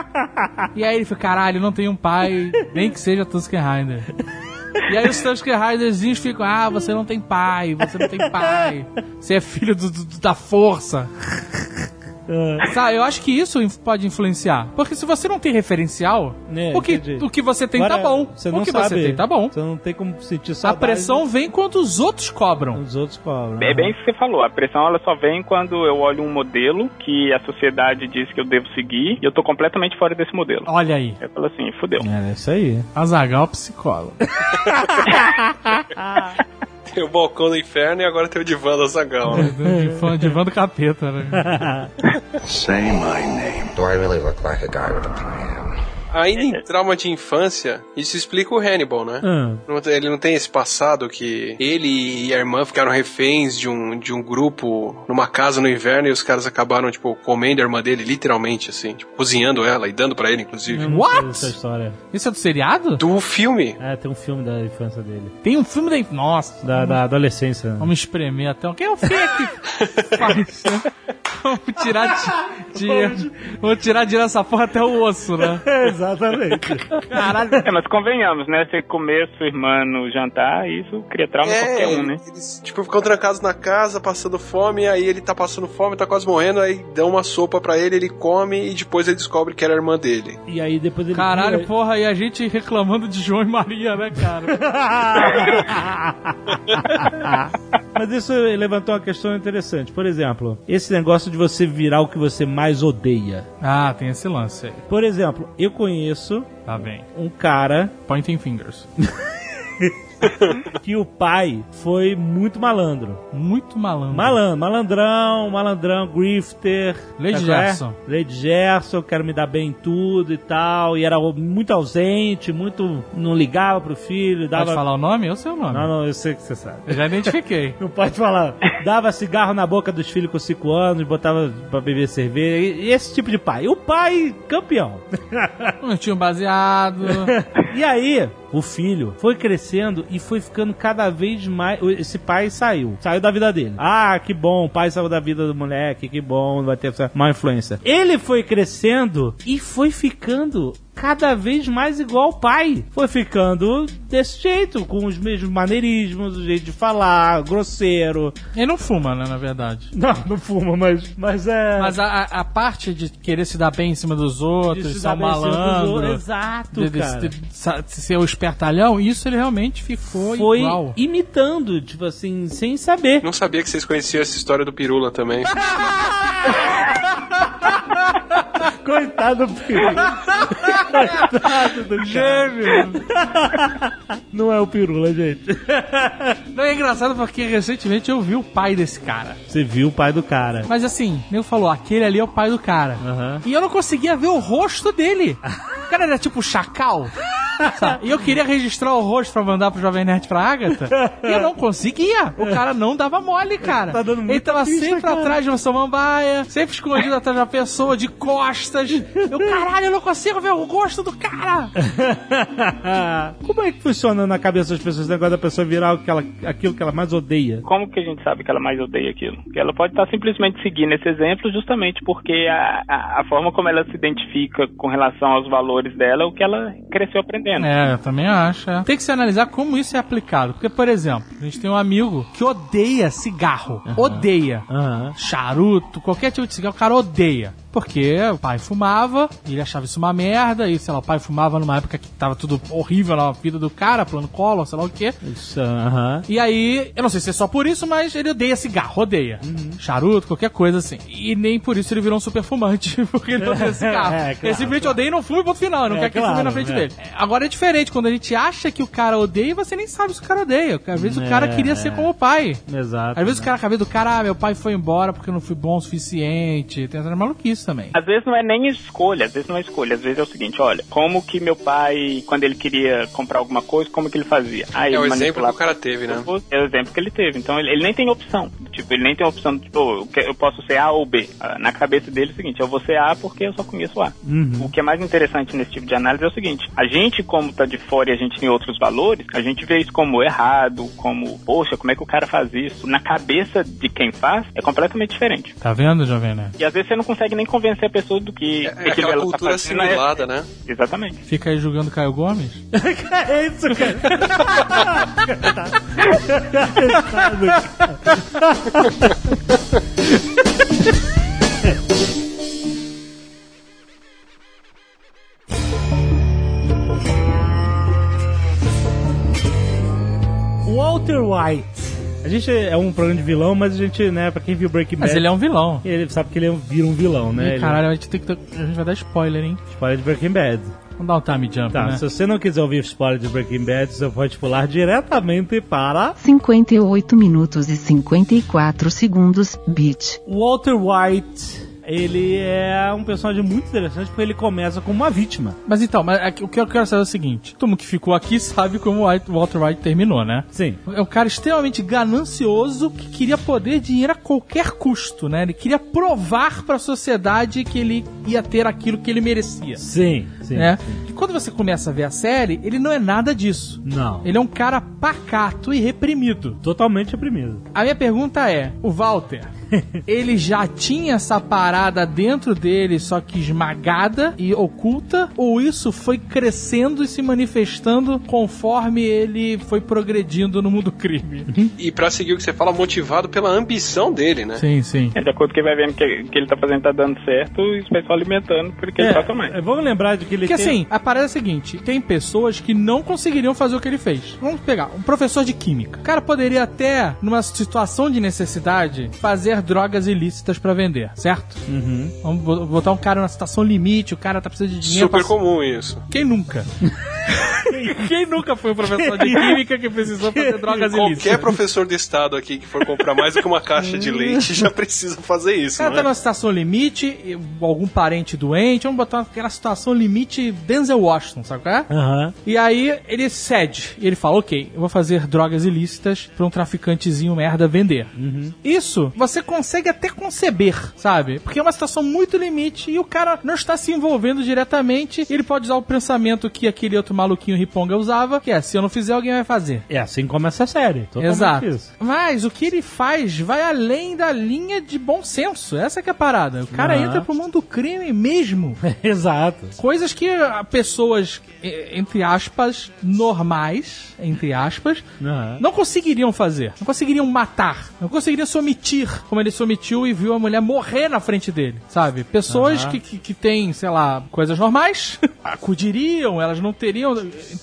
*laughs* e aí ele fica, caralho, não tem um pai, nem que seja Tusken Rider. *laughs* E aí os Tusken Riderzinhos ficam, ah, você não tem pai, você não tem pai, você é filho do- do- da força. Sabe, eu acho que isso pode influenciar. Porque se você não tem referencial, É, o, que, entendi. o que você tem Agora, tá bom. Você o não que sabe. você tem tá bom. Você não tem como sentir A saudade. pressão vem quando os outros cobram. Os outros cobram. É bem isso que você falou. A pressão ela só vem quando eu olho um modelo que a sociedade diz que eu devo seguir e eu tô completamente fora desse modelo. Olha aí. Eu falo assim, fudeu. É, é isso aí. Azagal psicólogo. *laughs* *laughs* Tem o balcão do inferno e agora tem o divã da Zagão. Né? fã, de van do capeta, né? Say my name. Do I really look like a guy with a plan? Ainda em trauma de infância, isso explica o Hannibal, né? Ah, Ele não tem esse passado que ele e a irmã ficaram reféns de um, de um grupo numa casa no inverno e os caras acabaram, tipo, comendo a irmã dele, literalmente, assim, tipo, cozinhando ela e dando pra ele, inclusive. What? Essa história. Isso é do seriado? Do filme. É, tem um filme da infância dele. Tem um filme da. Nossa. Da, da adolescência. Vamos espremer até. Quem é o filho que faz? né? Vamos tirar de, de- *laughs* Vamos tirar de essa porra até o osso, né? *laughs* Exatamente. *laughs* Caralho. É, mas convenhamos, né? Você comer sua irmã no jantar, isso cria trauma em qualquer um, né? eles, tipo, ficam trancados na casa, passando fome, aí ele tá passando fome, tá quase morrendo, aí dão uma sopa pra ele, ele come e depois ele descobre que era a irmã dele. E aí depois ele. Caralho, porra, e a gente reclamando de João e Maria, né, cara? *laughs* Mas isso levantou uma questão interessante. Por exemplo, esse negócio de você virar o que você mais odeia. Ah, tem esse lance aí. Por exemplo, eu conheço Tá bem. um cara Pointing fingers. *laughs* *laughs* que o pai foi muito malandro. Muito malandro. Malandro, malandrão, malandrão, grifter. Lady é? Gerson. Lady Gerson, quero me dar bem em tudo e tal. E era muito ausente, muito. não ligava pro filho, dava. Pode falar o nome? Eu sei o nome. Não, não, eu sei que você sabe. Eu já identifiquei. *laughs* Não pode falar. Dava cigarro na boca dos filhos com 5 anos, botava pra beber cerveja. E, e esse tipo de pai. O pai, campeão. Não *laughs* tinha um baseado. E aí, o filho foi crescendo e foi ficando cada vez mais. Esse pai saiu. Saiu da vida dele. Ah, que bom, o pai saiu da vida do moleque, que bom, vai ter essa má influência. Ele foi crescendo e foi ficando cada vez mais igual ao pai. Foi ficando desse jeito, com os mesmos maneirismos, o jeito de falar, grosseiro. Ele não fuma, né, na verdade. *laughs* Não, não fuma, mas, mas é. Mas a, a- parte de querer se dar bem em cima dos outros, de ser dar um bem em cima dos outros. malandro, Exato, de, de- cara. de- sa- de ser o espertalhão, isso ele realmente ficou foi igual. imitando, tipo assim, sem saber. Não sabia que vocês conheciam essa história do Pirula também. *laughs* *laughs* Coitado do Pirula. *laughs* Coitado do. Gêmeo. Não é o Pirula, gente. Não é engraçado porque recentemente eu vi o pai desse cara. Você viu o pai do cara. Mas assim, nem falou, aquele ali é o pai do cara. Aham. E eu não conseguia ver o rosto dele. *laughs* O cara era tipo chacal. Sabe? E eu queria registrar o rosto pra mandar pro Jovem Nerd pra Agatha. E eu não conseguia. O cara não dava mole, cara. Tá dando Ele tava pista, sempre cara. atrás de uma samambaia, sempre escondido atrás da pessoa, de costas. Eu, caralho, eu não consigo ver o rosto do cara. *laughs* Como é que funciona na cabeça das pessoas o negócio da pessoa virar o que ela- aquilo que ela mais odeia? Como que a gente sabe que ela mais odeia aquilo? Que ela pode estar simplesmente seguindo esse exemplo justamente porque a, a, a forma como ela se identifica com relação aos valores dela é o que ela cresceu aprendendo. É, eu também acho. é. Tem que se analisar como isso é aplicado. Porque, por exemplo, a gente tem um amigo que odeia cigarro. Odeia. Aham. Charuto, qualquer tipo de cigarro, o cara odeia. Porque o pai fumava, ele achava isso uma merda, e sei lá, o pai fumava numa época que tava tudo horrível na vida do cara, plano colo, sei lá o quê. Isso, aham. E aí, eu não sei se é só por isso, mas ele odeia cigarro, odeia. Charuto, qualquer coisa assim. E nem por isso ele virou um super fumante, *laughs* porque ele odeia *laughs* cigarro. É, claro, ele simplesmente odeia e não fuma ponto final, não É, quer que claro, fume na frente é. dele. Agora é diferente, quando a gente acha que o cara odeia, você nem sabe se o cara odeia. Às vezes o cara É, queria ser como o pai. Exato. Às vezes o cara, a cabeça do cara, ah, meu pai foi embora porque eu não fui bom o suficiente. Tem essa maluquice também. Às vezes não é nem escolha, às vezes não é escolha, às vezes é o seguinte, olha, como que meu pai, quando ele queria comprar alguma coisa, como que ele fazia? Ah, É o exemplo que o cara teve, né? É o exemplo que ele teve. Então ele, ele nem tem opção. Tipo, ele nem tem opção de, tipo, eu que- eu posso ser A ou B. Ah, Na cabeça dele é o seguinte, eu vou ser A porque eu só conheço A. O que é mais interessante nesse tipo de análise é o seguinte, a gente, como tá de fora e a gente tem outros valores, a gente vê isso como errado, como, poxa, como é que o cara faz isso? Na cabeça de quem faz, é completamente diferente. Tá vendo, Jovem Nerd? E às vezes você não consegue nem convencer a pessoa do que É aquilo aquela ela cultura tá fazendo é- assimilada, né? Exatamente. Fica aí julgando Caio Gomes? *laughs* é isso, cara. Walter White. A gente é um programa de vilão, mas a gente, né, pra quem viu Breaking Bad, Mas ele é um vilão. ele sabe que ele é um- vira um vilão, né? Ih, Ele- caralho, a gente tem que. A gente vai dar spoiler, hein? Spoiler de Breaking Bad. Vamos dar um time jump, Tá, né? se você não quiser ouvir spoiler de Breaking Bad, você pode pular diretamente para 58 minutos e 54 segundos, bit. Walter White. Ele é um personagem muito interessante porque ele começa como uma vítima. Mas então, mas aqui- o que eu quero saber é o seguinte: todo mundo que ficou aqui sabe como o Walter White terminou, né? Sim. É um cara extremamente ganancioso que queria poder dinheiro a qualquer custo, né? Ele queria provar pra sociedade que ele ia ter aquilo que ele merecia. Sim, sim. né? E quando você começa a ver a série, ele não é nada disso. Não. Ele é um cara pacato e reprimido. Totalmente oprimido. A minha pergunta é: o Walter, ele já tinha essa parada dentro dele, só que esmagada e oculta? Ou isso foi crescendo e se manifestando conforme ele foi progredindo no mundo crime? E pra seguir o que você fala, motivado pela ambição dele, né? Sim, sim. É, de acordo com que vai vendo que, que ele tá fazendo tá dando certo, e isso vai só alimentando porque ele toca mais. é, vamos lembrar de que ele Porque tem... assim, a parada é a seguinte: tem pessoas que não conseguiriam fazer o que ele fez. Vamos pegar um professor de química. O cara poderia até, numa situação de necessidade, fazer drogas ilícitas pra vender, certo? Uhum. Vamos bo- botar um cara numa situação limite, o cara tá precisando de dinheiro. Super pra- comum isso. Quem nunca? *laughs* Quem nunca foi um professor de química que precisou fazer drogas Qualquer ilícitas? professor de estado aqui que for comprar mais do que uma caixa de leite já precisa fazer O isso, cara tá né? numa situação limite, algum parente doente, vamos botar aquela situação limite Denzel Washington, sabe qual é? Aham. E aí ele cede. E ele fala: Ok, eu vou fazer drogas ilícitas pra um traficantezinho merda vender. Isso você consegue até conceber, sabe? Porque é uma situação muito limite e o cara não está se envolvendo diretamente. Ele pode usar o pensamento que aquele outro maluquinho riponga usava, que é: se eu não fizer, alguém vai fazer. É assim como essa série. Totalmente Exato. isso. Mas o que ele faz vai além da linha de bom senso. Essa que é a parada. O cara Aham. entra pro mundo do crime mesmo. *laughs* Exato. Coisas que ah, pessoas, entre aspas, normais, entre aspas, Aham. não conseguiriam fazer. Não conseguiriam matar. Não conseguiriam se omitir, como ele se omitiu e viu a mulher morrer na frente dele, sabe? Pessoas Aham. que, que, que têm, sei lá, coisas normais, *laughs* acudiriam, elas não teriam...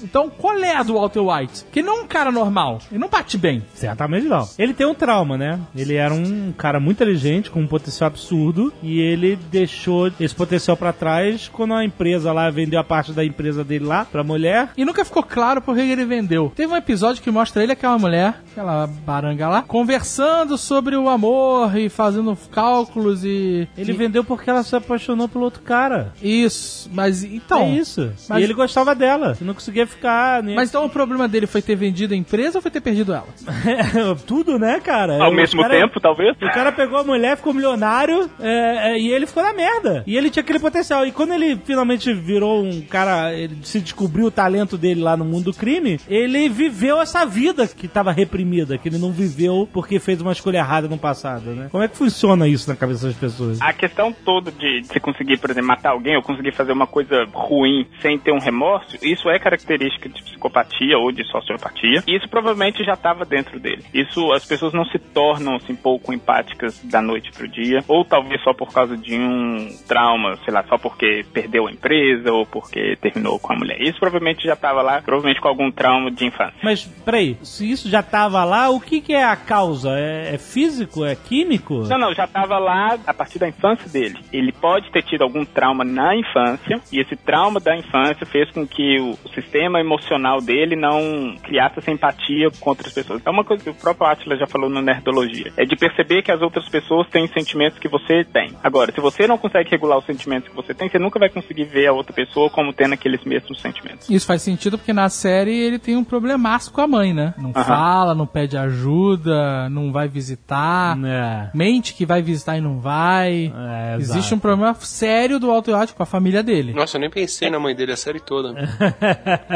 Então, qual é a do Walter White? Que não é um cara normal. Ele não bate bem. Certamente não. Ele tem um trauma, né? Ele era um cara muito inteligente, com um potencial absurdo, e ele deixou esse potencial pra trás quando a empresa lá vendeu a parte da empresa dele lá pra mulher. E nunca ficou claro por que ele vendeu. Teve um episódio que mostra ele e aquela mulher, aquela baranga lá, conversando sobre o amor e fazendo cálculos e. Ele e- vendeu porque ela se apaixonou pelo outro cara. Isso, mas então. Então, isso. mas- E ele gostava dela. Não conseguia ficar. né? Mas então o problema dele foi ter vendido a empresa ou foi ter perdido ela? *laughs* Tudo, né, cara? Ao O mesmo cara- tempo, talvez. O cara pegou a mulher, ficou milionário é, é, e ele ficou na merda. E ele tinha aquele potencial. E quando ele finalmente virou um cara, ele se descobriu o talento dele lá no mundo do crime, ele viveu essa vida que tava reprimida, que ele não viveu porque fez uma escolha errada no passado, né? Como é que funciona isso na cabeça das pessoas? A questão toda de você conseguir, por exemplo, matar alguém ou conseguir fazer uma coisa ruim sem ter um remorso, isso é característica de psicopatia ou de sociopatia. E isso provavelmente já estava dentro dele. Isso as pessoas não se tornam assim pouco empáticas da noite pro dia, ou talvez só por causa de um trauma, sei lá, só porque perdeu a empresa ou porque terminou com a mulher. Isso provavelmente já estava lá, provavelmente com algum trauma de infância. Mas, peraí, se isso já tava lá, o que, que é a causa? É, é físico? É químico? Não, não, já estava lá a partir da infância dele. Ele pode ter tido algum trauma na infância, e esse trauma da infância fez com que o, o sistema emocional dele não criasse essa empatia com outras pessoas. É uma coisa que o próprio Atlas já falou no Nerdologia. É de perceber que as outras pessoas têm sentimentos que você tem. Agora, se você não consegue regular os sentimentos que você tem, você nunca vai conseguir ver a outra pessoa como tendo aqueles mesmos sentimentos. Isso faz sentido porque na série ele tem um problemaço com a mãe, né? Não Aham. fala, não pede ajuda, não vai visitar. É. Mente que vai visitar e não vai. É, Existe exato. um problema sério do autoerótico com a família dele. Nossa, eu nem pensei na mãe dele a série toda. *laughs*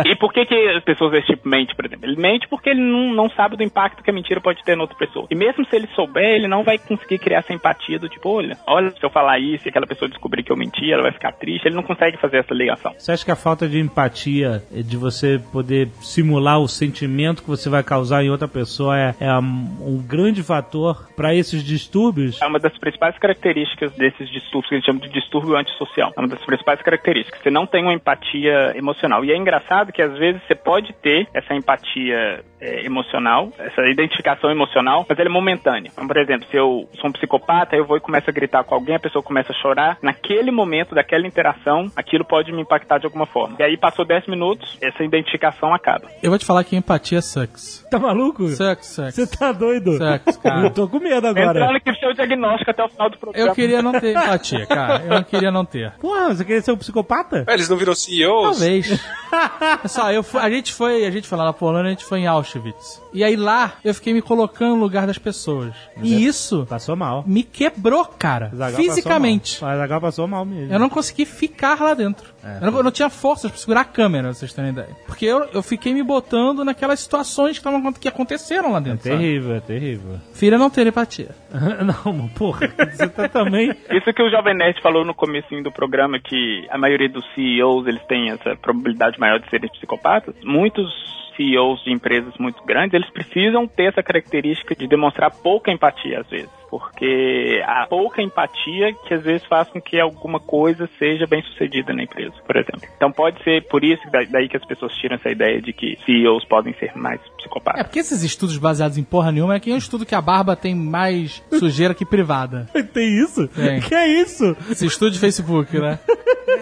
E por que, que as pessoas desse tipo mentem, por exemplo? Ele mente porque ele não, não sabe do impacto que a mentira pode ter na outra pessoa. E mesmo se ele souber, ele não vai conseguir criar essa empatia do tipo, olha, olha, se eu falar isso e aquela pessoa descobrir que eu menti, ela vai ficar triste. Ele não consegue fazer essa ligação. Você acha que a falta de empatia, é de você poder simular o sentimento que você vai causar em outra pessoa, é, é um, um grande fator para esses distúrbios? É uma das principais características desses distúrbios, que a gente chama de distúrbio antissocial. É uma das principais características. Você não tem uma empatia emocional. E é engraçado que às vezes você pode ter essa empatia é, emocional, essa identificação emocional, mas ela é momentânea. Então, por exemplo, se eu sou um psicopata, eu vou e começo a gritar com alguém, a pessoa começa a chorar, naquele momento daquela interação, aquilo pode me impactar de alguma forma. E aí passou 10 minutos, essa identificação acaba. Eu vou te falar que empatia sucks. Tá maluco? Sucks, sucks. Você tá doido? Sucks, cara. Eu tô com medo agora. Entrando aqui pro seu diagnóstico até o final do programa. Eu queria não ter empatia, cara. Eu não queria não ter. Porra, você queria ser um psicopata? Ah, eles não viram CEOs? Talvez. *laughs* Pessoal, eu fui- a gente foi, a gente foi lá na Polônia, a gente foi em Auschwitz. E aí lá eu fiquei me colocando no lugar das pessoas. E isso Passou mal. me quebrou, cara. Zagal Fisicamente. O Zagal passou mal mesmo. Eu não consegui ficar lá dentro. Eu, não, eu não tinha forças pra segurar a câmera, vocês terem ideia. Porque eu, eu fiquei me botando naquelas situações que, tavam, que aconteceram lá É dentro. sabe? terrível, é terrível. Filha não ter empatia. *laughs* não, porra, você tá também... Isso que o Jovem Nerd falou no comecinho do programa, que a maioria dos CEOs, eles têm essa probabilidade maior de serem psicopatas. Muitos CEOs de empresas muito grandes, eles precisam ter essa característica de demonstrar pouca empatia às vezes. Porque a pouca empatia que às vezes faz com que alguma coisa seja bem sucedida na empresa, por exemplo. Então pode ser por isso que da- daí que as pessoas tiram essa ideia de que CEOs podem ser mais É, psicopatas. porque esses estudos baseados em porra nenhuma é que é um estudo que a barba tem mais sujeira que privada. *laughs* Tem isso? Tem. Que é isso? Esse estudo de Facebook, né? *laughs*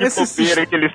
Esse Bobeira que eles...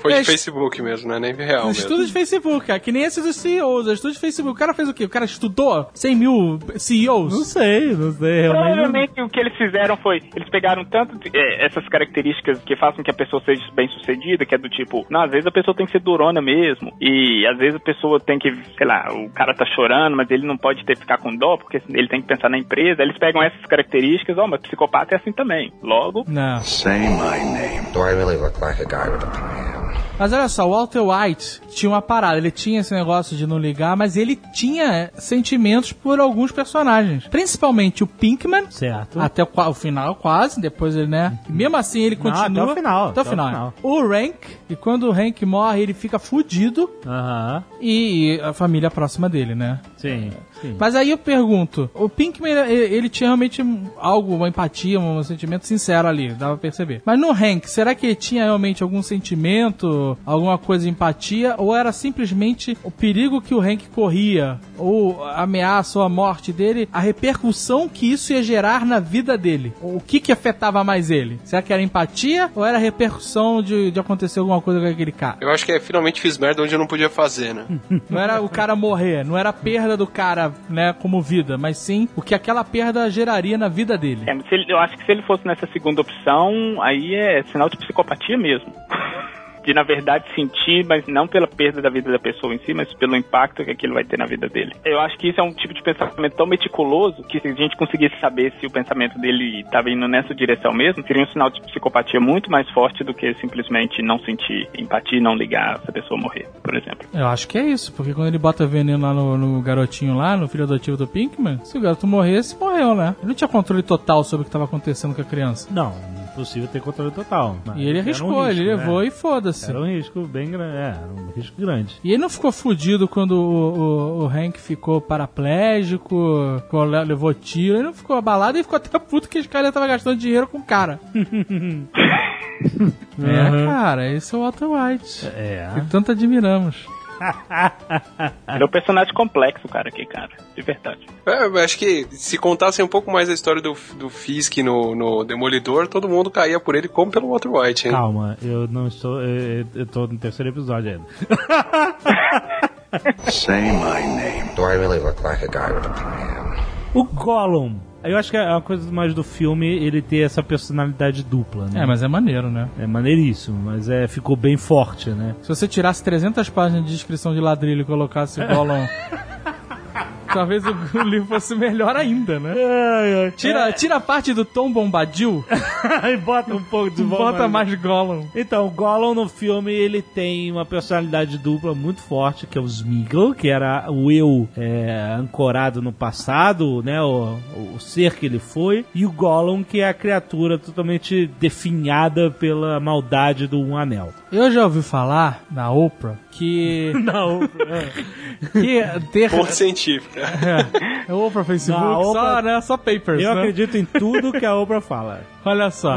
Foi de É, Facebook mesmo, não é nem real mesmo. Estudo de Facebook, cara, que nem esse dos CEOs. é Estudo de Facebook. O cara fez o quê? O cara estudou 100 mil CEOs? Não sei, não sei. Realmente não- Provavelmente o que eles fizeram foi, eles pegaram tanto de- é, essas características que façam que a pessoa seja bem sucedida, que é do tipo, não, às vezes a pessoa tem que ser durona mesmo, e às vezes a pessoa tem que, sei lá, o cara tá chorando, mas ele não pode ter ficar com dó, porque ele tem que pensar na empresa, eles pegam essas características, ó, mas psicopata é assim também. Logo, Não. Say my name. Do I really look like a guy with a plan? Mas olha só, o Walter White tinha uma parada. Ele tinha esse negócio de não ligar, mas ele tinha sentimentos por alguns personagens. Principalmente o Pinkman. Certo. Até o, o final, quase. Depois ele, né? Mesmo assim, ele Não, continua. até o final, Até o até o final. final. O Rank. E quando o Rank morre, ele fica fudido. Aham, E, e a família próxima dele, né? Sim, sim. Mas aí eu pergunto, o Pinkman, ele, ele tinha realmente algo, uma empatia, um sentimento sincero ali, dava pra perceber. Mas no Hank, será que ele tinha realmente algum sentimento, alguma coisa de empatia, ou era simplesmente o perigo que o Hank corria, ou a ameaça ou a morte dele, a repercussão que isso ia gerar na vida dele? O que que afetava mais ele? Será que era empatia, ou era a repercussão de, de acontecer alguma coisa com aquele cara? Eu acho que é, finalmente fiz merda onde eu não podia fazer, né? Não era o cara morrer, não era a perda do cara, né, como vida, mas sim o que aquela perda geraria na vida dele. é, eu acho que se ele fosse nessa segunda opção, aí é sinal de psicopatia mesmo. *laughs* de na verdade sentir, mas não pela perda da vida da pessoa em si, mas pelo impacto que aquilo vai ter na vida dele. Eu acho que isso é um tipo de pensamento tão meticuloso que se a gente conseguisse saber se o pensamento dele estava indo nessa direção mesmo, seria um sinal de psicopatia muito mais forte do que simplesmente não sentir empatia e não ligar se a pessoa morrer, por exemplo. Eu acho que é isso, porque quando ele bota veneno lá no, no garotinho lá, no filho adotivo do Pinkman, se o garoto morresse, morreu, né? Ele não tinha controle total sobre o que estava acontecendo com a criança. Não, impossível ter controle total. mas E ele era um arriscou, ele risco, levou né? e foda-se. Era um risco bem grande. É, um risco grande. E ele não ficou fudido quando o, o, o Hank ficou paraplégico, levou tiro, ele não ficou abalado e ficou até puto que os caras estavam gastando dinheiro com o cara. *laughs* é, cara, esse é o Walter White. É. Que tanto admiramos. *laughs* Ele é um personagem complexo, cara, aqui, cara. De verdade. É, eu acho que se contassem um pouco mais a história do, do Fisk no, no Demolidor, todo mundo caía por ele como pelo Walter White, hein? Calma, eu não estou. Eu, eu tô no terceiro episódio ainda. *laughs* Say my name. Do I really look like a guy with a plan? O Gollum. Eu acho que é uma coisa mais do filme ele ter essa personalidade dupla, né? É, mas é maneiro, né? É maneiríssimo, mas é, ficou bem forte, né? Se você tirasse 300 páginas de descrição de ladrilho e colocasse o *laughs* Gollum... Talvez o, o livro fosse melhor ainda, né? Tira, tira a parte do Tom Bombadil *laughs* e bota um pouco de e bota mais. mais Gollum. Então, o Gollum no filme ele tem uma personalidade dupla muito forte, que é o Smeagol, que era o eu é, ancorado no passado, né? O, o ser que ele foi, e o Gollum, que é a criatura totalmente definhada pela maldade do Um Anel. Eu já ouvi falar na Oprah que, *laughs* Não, *laughs* que ter... Ponto científico. É, Oprah, Facebook, Na só, Oprah- né, só papers, eu né? acredito em tudo que a Oprah fala. *laughs* Olha só.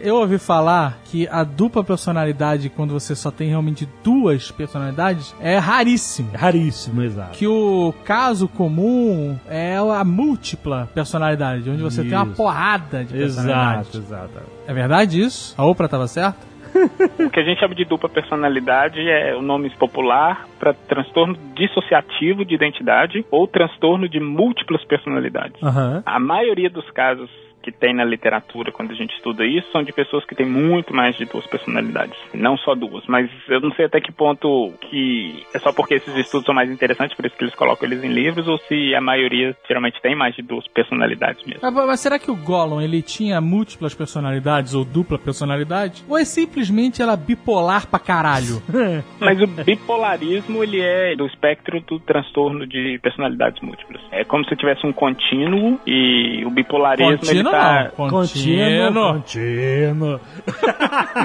Eu ouvi falar que a dupla personalidade, quando você só tem realmente duas personalidades, é raríssimo. Raríssimo, exato. Que o caso comum é a múltipla personalidade, onde você tem uma Isso. porrada de personalidades. Exato, exato. É verdade isso? A Oprah tava certa? *laughs* O que a gente chama de dupla personalidade é o nome popular para transtorno dissociativo de identidade ou transtorno de múltiplas personalidades. Aham. A maioria dos casos que tem na literatura quando a gente estuda isso são de pessoas que têm muito mais de duas personalidades, não só duas. Mas eu não sei até que ponto que é só porque esses estudos são mais interessantes, por isso que eles colocam eles em livros, ou se a maioria geralmente tem mais de duas personalidades mesmo. Mas, mas será que o Gollum ele tinha múltiplas personalidades ou dupla personalidade? Ou é simplesmente ela bipolar pra caralho? *laughs* Mas o bipolarismo, ele é do espectro do transtorno de personalidades múltiplas. É como se tivesse um contínuo e o bipolarismo ele Contínuo tá não. Contínuo. Contínuo.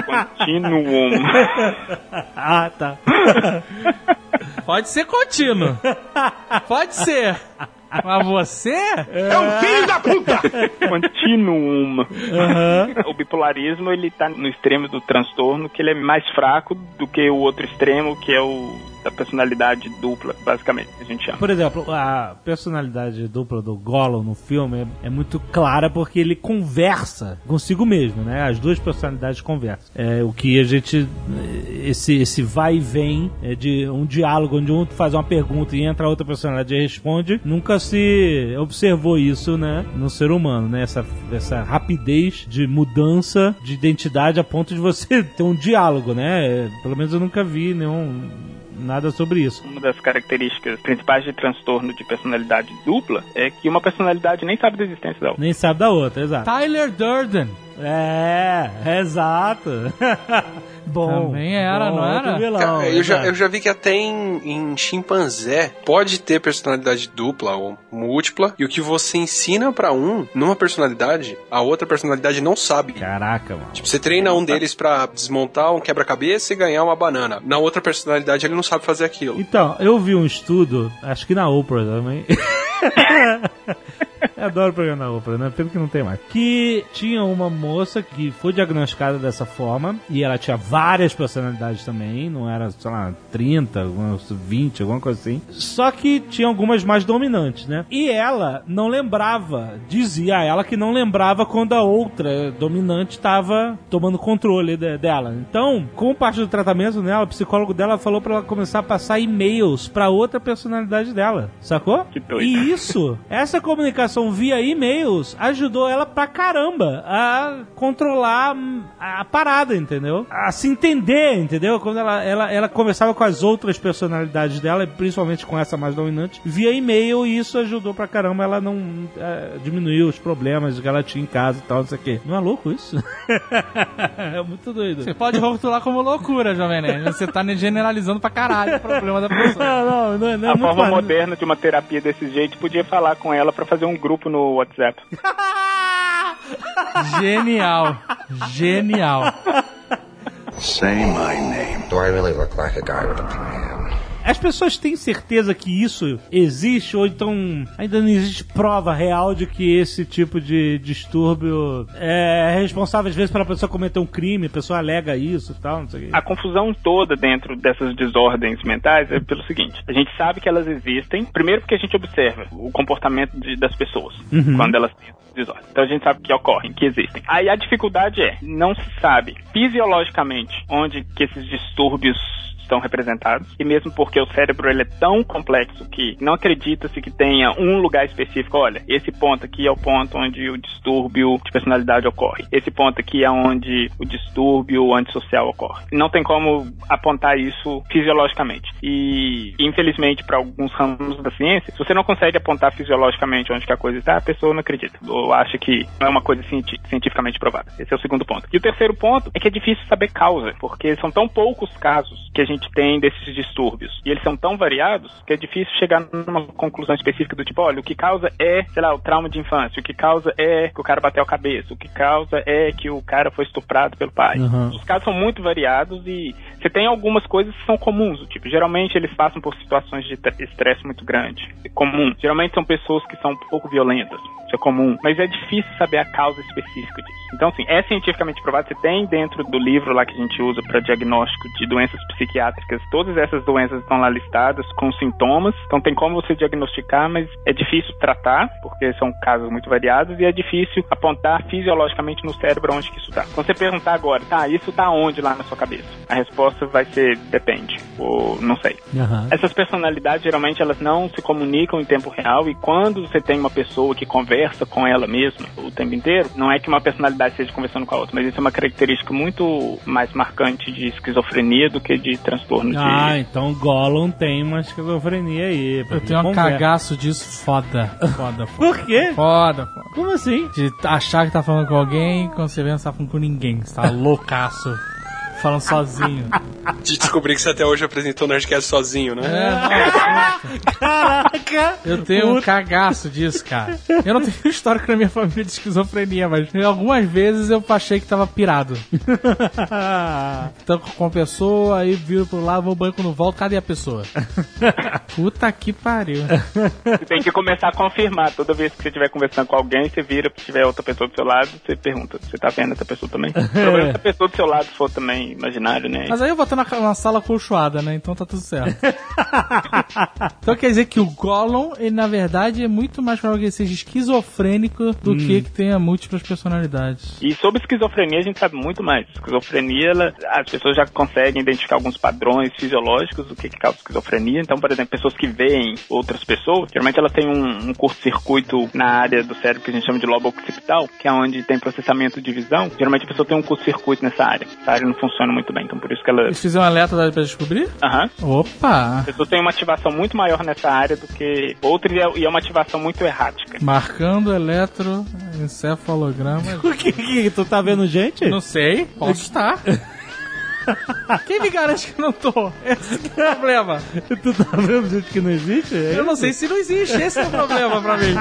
continuum. *laughs* Ah, tá. Pode ser contínuo. Pode ser. Mas você? É um filho da puta! continuum. O bipolarismo, ele tá no extremo do transtorno, que ele é mais fraco do que o outro extremo, que é o da personalidade dupla, basicamente, a gente chama. Por exemplo, a personalidade dupla do Gollum no filme é, é muito clara porque ele conversa consigo mesmo, né? As duas personalidades conversam. É o que a gente esse esse vai e vem é de um diálogo onde um faz uma pergunta e entra a outra personalidade e responde. Nunca se observou isso, né, no ser humano, né? Essa essa rapidez de mudança de identidade a ponto de você *laughs* ter um diálogo, né? Pelo menos eu nunca vi nenhum nada sobre isso. Uma das características principais de transtorno de personalidade dupla é que uma personalidade nem sabe da existência da outra. Nem sabe da outra, exato. Tyler Durden. É, exato. *laughs* bom. Também era, bom, não era? vilão, Cara, eu, já, eu já vi que até em, em chimpanzé pode ter personalidade dupla ou múltipla, e o que você ensina pra um, numa personalidade, a outra personalidade não sabe. Caraca, mano. Tipo, você treina um deles pra desmontar um quebra-cabeça e ganhar uma banana. Na outra personalidade ele não sabe fazer aquilo. Então, eu vi um estudo, acho que na Oprah também. *laughs* *laughs* Eu adoro o programa da Oprah, né? Pelo que não tem mais. Que tinha uma moça que foi diagnosticada dessa forma e ela tinha várias personalidades também, não era, sei lá, 30, algumas 20, alguma coisa assim. Só que tinha algumas mais dominantes, né? E ela não lembrava, dizia a ela que não lembrava quando a outra dominante estava tomando controle de- dela. Então, como parte do tratamento dela, o psicólogo dela falou pra ela começar a passar e-mails pra outra personalidade dela, sacou? Que doido. E isso, essa comunicação via e-mails ajudou ela pra caramba a controlar a parada, entendeu? A se entender, entendeu? Quando ela, ela, ela conversava com as outras personalidades dela, principalmente com essa mais dominante, via e-mail e isso ajudou pra caramba ela não é, diminuir os problemas que ela tinha em casa e tal, não sei o quê. Não é louco isso? *laughs* é muito doido. Você pode rotular como loucura, Jovem Nerd. Você tá generalizando pra caralho o problema da pessoa. *laughs* Não, não, não, não é a muito forma moderna de uma terapia desse jeito podia falar com ela pra fazer um grupo no WhatsApp. *laughs* Genial. Genial. Say my name. Do I really look like a guy with a plan? As pessoas têm certeza que isso existe ou então ainda não existe prova real de que esse tipo de distúrbio é responsável às vezes pela pessoa cometer um crime, a pessoa alega isso e tal, não sei o quê. A confusão toda dentro dessas desordens mentais é pelo seguinte: a gente sabe que elas existem, primeiro porque a gente observa o comportamento de- das pessoas quando elas têm essas desordens. Então a gente sabe que ocorrem, que existem. Aí a dificuldade é, não se sabe fisiologicamente onde que esses distúrbios estão representados e mesmo porque o cérebro ele é tão complexo que não acredita-se que tenha um lugar específico. Olha, esse ponto aqui é o ponto onde o distúrbio de personalidade ocorre. Esse ponto aqui é onde o distúrbio antissocial ocorre. Não tem como apontar isso fisiologicamente. E infelizmente para alguns ramos da ciência, se você não consegue apontar fisiologicamente onde que a coisa está, a pessoa não acredita ou acha que não é uma coisa cienti- cientificamente provada. Esse é o segundo ponto. E o terceiro ponto é que é difícil saber causa, porque são tão poucos casos que a gente tem desses distúrbios. E eles são tão variados que é difícil chegar numa conclusão específica do tipo, olha, o que causa é, sei lá, o trauma de infância, o que causa é que o cara bateu a cabeça, o que causa é que o cara foi estuprado pelo pai. Uhum. Os casos são muito variados e você tem algumas coisas que são comuns, tipo, geralmente eles passam por situações de tre- estresse muito grande. É comum. Geralmente são pessoas que são um pouco violentas. Isso é comum. Mas é difícil saber a causa específica disso. Então, assim, é cientificamente provado. Você tem dentro do livro lá que a gente usa para diagnóstico de doenças psiquiátricas, todas essas doenças estão lá listadas com sintomas. Então, tem como você diagnosticar, mas é difícil tratar, porque são casos muito variados, e é difícil apontar fisiologicamente no cérebro onde que isso está. Quando você perguntar agora, tá, isso tá onde lá na sua cabeça? A resposta vai ser depende, ou não sei. Aham. Essas personalidades geralmente elas não se comunicam em tempo real e quando você tem uma pessoa que conversa com ela mesma o tempo inteiro, não é que uma personalidade esteja conversando com a outra, mas isso é uma característica muito mais marcante de esquizofrenia do que de transtorno de Ah, então Gollum tem uma esquizofrenia aí. Eu tenho um Conversa. cagaço disso foda. *laughs* Foda, foda. Por quê? Foda, foda. Como assim? De achar que tá falando com alguém, quando você vê, não tá falando com ninguém. Você tá *laughs* loucaço. Falando sozinho. *laughs* De descobrir que você até hoje apresentou o Nerdcast sozinho, né? É, Caraca! Eu tenho um cagaço disso, cara. Eu não tenho *laughs* histórico na minha família de esquizofrenia, mas algumas vezes eu achei que tava pirado. *laughs* Então com a pessoa, aí viro pro lado, vou ao banco no volta, cadê a pessoa? Puta que pariu. Você tem que começar a confirmar. Toda vez que você estiver conversando com alguém, você vira, se tiver outra pessoa do seu lado, você pergunta, você tá vendo essa pessoa também? Problema é se a pessoa do seu lado for também imaginário, né? Mas aí eu vou estar na, sala colchoada, né? Então tá tudo certo. *laughs* então quer dizer que o Gollum, ele na verdade é muito mais provável que ele seja esquizofrênico do que que tenha múltiplas personalidades. E sobre esquizofrenia a gente sabe muito mais. Esquizofrenia, ela, as pessoas já conseguem identificar alguns padrões fisiológicos do que, que causa esquizofrenia. Então, por exemplo, pessoas que veem outras pessoas, geralmente ela tem um, um curto-circuito na área do cérebro que a gente chama de lobo occipital, que é onde tem processamento de visão. Geralmente a pessoa tem um curto-circuito nessa área. Essa área não funciona muito bem, então por isso que ela... Eles fizeram um alerta pra descobrir? Aham. Opa! A pessoa tem uma ativação muito maior nessa área do que outra e é- é uma ativação muito errática. Marcando eletroencefalograma. *laughs* O que, que tu tá vendo gente? Não sei, posso estar. *laughs* Quem me garante que eu não tô? Esse que é o problema. Tu tá vendo gente que não existe? É Eu não sei se não existe, esse é o problema pra mim. *laughs*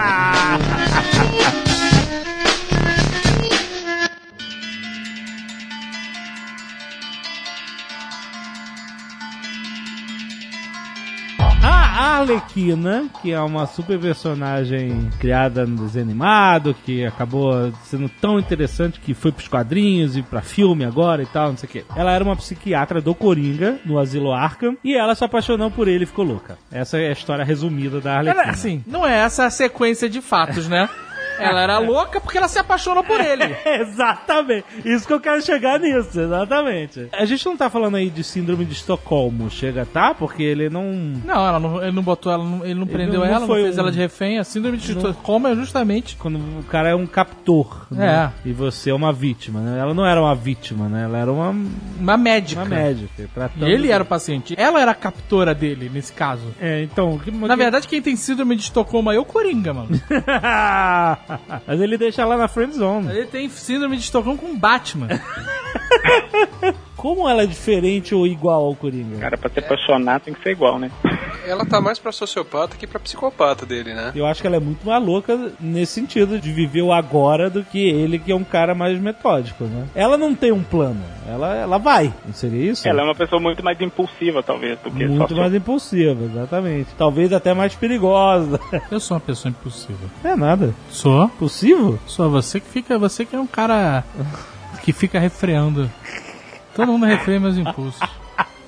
A Arlequina, que é uma super personagem criada no desenho animado, que acabou sendo tão interessante que foi pros quadrinhos e pra filme agora e tal, não sei o quê. Ela era uma psiquiatra do Coringa, no Asilo Arkham, e ela se apaixonou por ele e ficou louca. Essa é a história resumida da Arlequina. assim, não é essa a sequência de fatos, né? *laughs* Ela era louca porque ela se apaixonou por ele. *laughs* exatamente. Isso que eu quero chegar nisso, exatamente. A gente não tá falando aí de síndrome de Estocolmo, chega, tá? Porque ele não. Não, ela não, ele não botou ela, não- ele não prendeu não- não ela, não fez um- ela de refém. A síndrome de Estocolmo é justamente. Quando o cara é um captor, né? E você é uma vítima, né? Ela não era uma vítima, né? Ela era uma, Uma médica. uma médica. Tratando ele era o paciente. Ela era a captora dele, nesse caso. É, então. Que, Na verdade, quem tem síndrome de Estocolmo aí é o Coringa, mano. *laughs* *laughs* Mas ele deixa lá na friend zone. Ele tem síndrome de Estocolmo com Batman. *laughs* Como ela é diferente ou igual ao Coringa? Cara, pra se apaixonar tem que ser igual, né? Ela tá mais pra sociopata que pra psicopata dele, né? Eu acho que ela é muito mais louca nesse sentido de viver o agora do que ele, que é um cara mais metódico, né? Ela não tem um plano, ela, ela vai, não seria isso? Ela é uma pessoa muito mais impulsiva, talvez, do que muito mais impulsiva, exatamente. Talvez até mais perigosa. Eu sou uma pessoa impulsiva. É nada. Sou? Possível? Sou você que fica. Você que é um cara que fica refreando. Todo mundo refreia meus impulsos.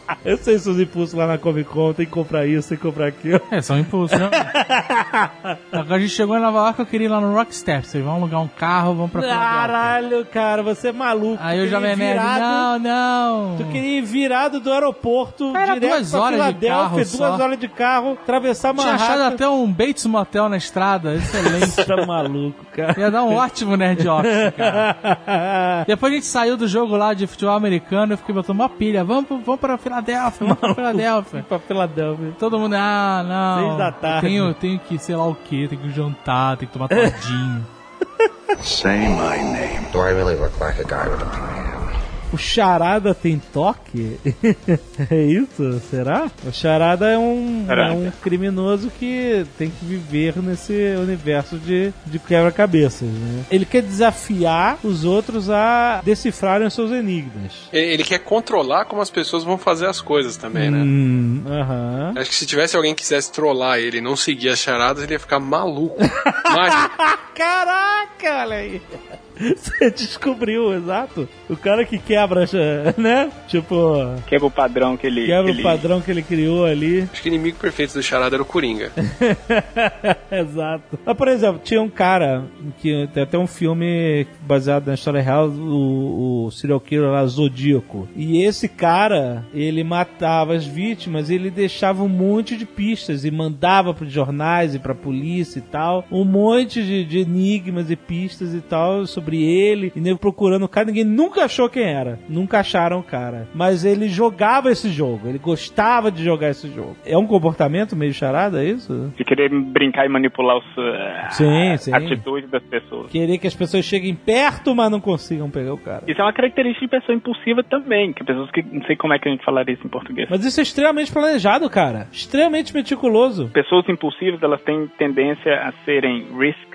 *laughs* Eu sei seus impulsos lá na Comic Con, tem que comprar isso, tem que comprar aquilo. É, são impulsos, né? *laughs* Agora a gente chegou em Nova York, eu queria ir lá no Rockstar. Vocês vão alugar um carro, vão pra. Caralho, cara, você é maluco. Aí eu já me ir virado- não, não. Tu queria ir virado do aeroporto Era direto duas pra horas de Filadélfia, carro duas só. horas de carro, atravessar Tinha achado Manhattan. até um Bates Motel na estrada, excelente. *laughs* Tá maluco, cara. Ia dar um ótimo Nerd Office, cara. Depois a gente saiu do jogo lá de futebol americano, eu fiquei botando uma pilha. Vamos, vamos pra Filadélfia, vamos pra Filadélfia. pra Filadélfia. Todo mundo, ah, não. Seis da tarde. Eu tenho, tenho que, sei lá o que, tenho que jantar, tenho que tomar *laughs* todinho. Say my name. Do I really look like a guy with a plan? O Charada tem toque? *laughs* é isso? Será? O Charada é um, é um criminoso que tem que viver nesse universo de, de quebra-cabeças, né? Ele quer desafiar os outros a decifrarem os seus enigmas. Ele quer controlar como as pessoas vão fazer as coisas também, né? Hum, aham. Acho que se tivesse alguém que quisesse trollar ele e não seguir as charadas, ele ia ficar maluco. Mas *laughs* Caraca, olha aí. *laughs* Você descobriu, exato. O cara que quebra, *laughs* né? Tipo, Quebra o padrão que ele. quebra que o padrão que ele criou ali. acho que o inimigo perfeito do charada era o Coringa. *laughs* Exato. Mas, por exemplo, tinha um cara que tem até um filme baseado na história real, o, o serial killer lá, Zodíaco. E esse cara, ele matava as vítimas, ele deixava um monte de pistas e mandava pros jornais e pra polícia e tal, um monte de, de enigmas e pistas e tal sobre ele, e nego procurando o cara, ninguém nunca achou quem era. Nunca acharam o cara. Mas ele jogava esse jogo, ele gostava de jogar esse jogo. É um comportamento meio charada, é isso? De querer brincar e manipular os, eh, Sim, sim. atitudes das pessoas. Querer que as pessoas cheguem perto, mas não consigam pegar o cara. Isso é uma característica de pessoa impulsiva também, que pessoas que não sei como é que a gente falaria isso em português. Mas isso é extremamente planejado, cara. Extremamente meticuloso. Pessoas impulsivas, elas têm tendência a serem risk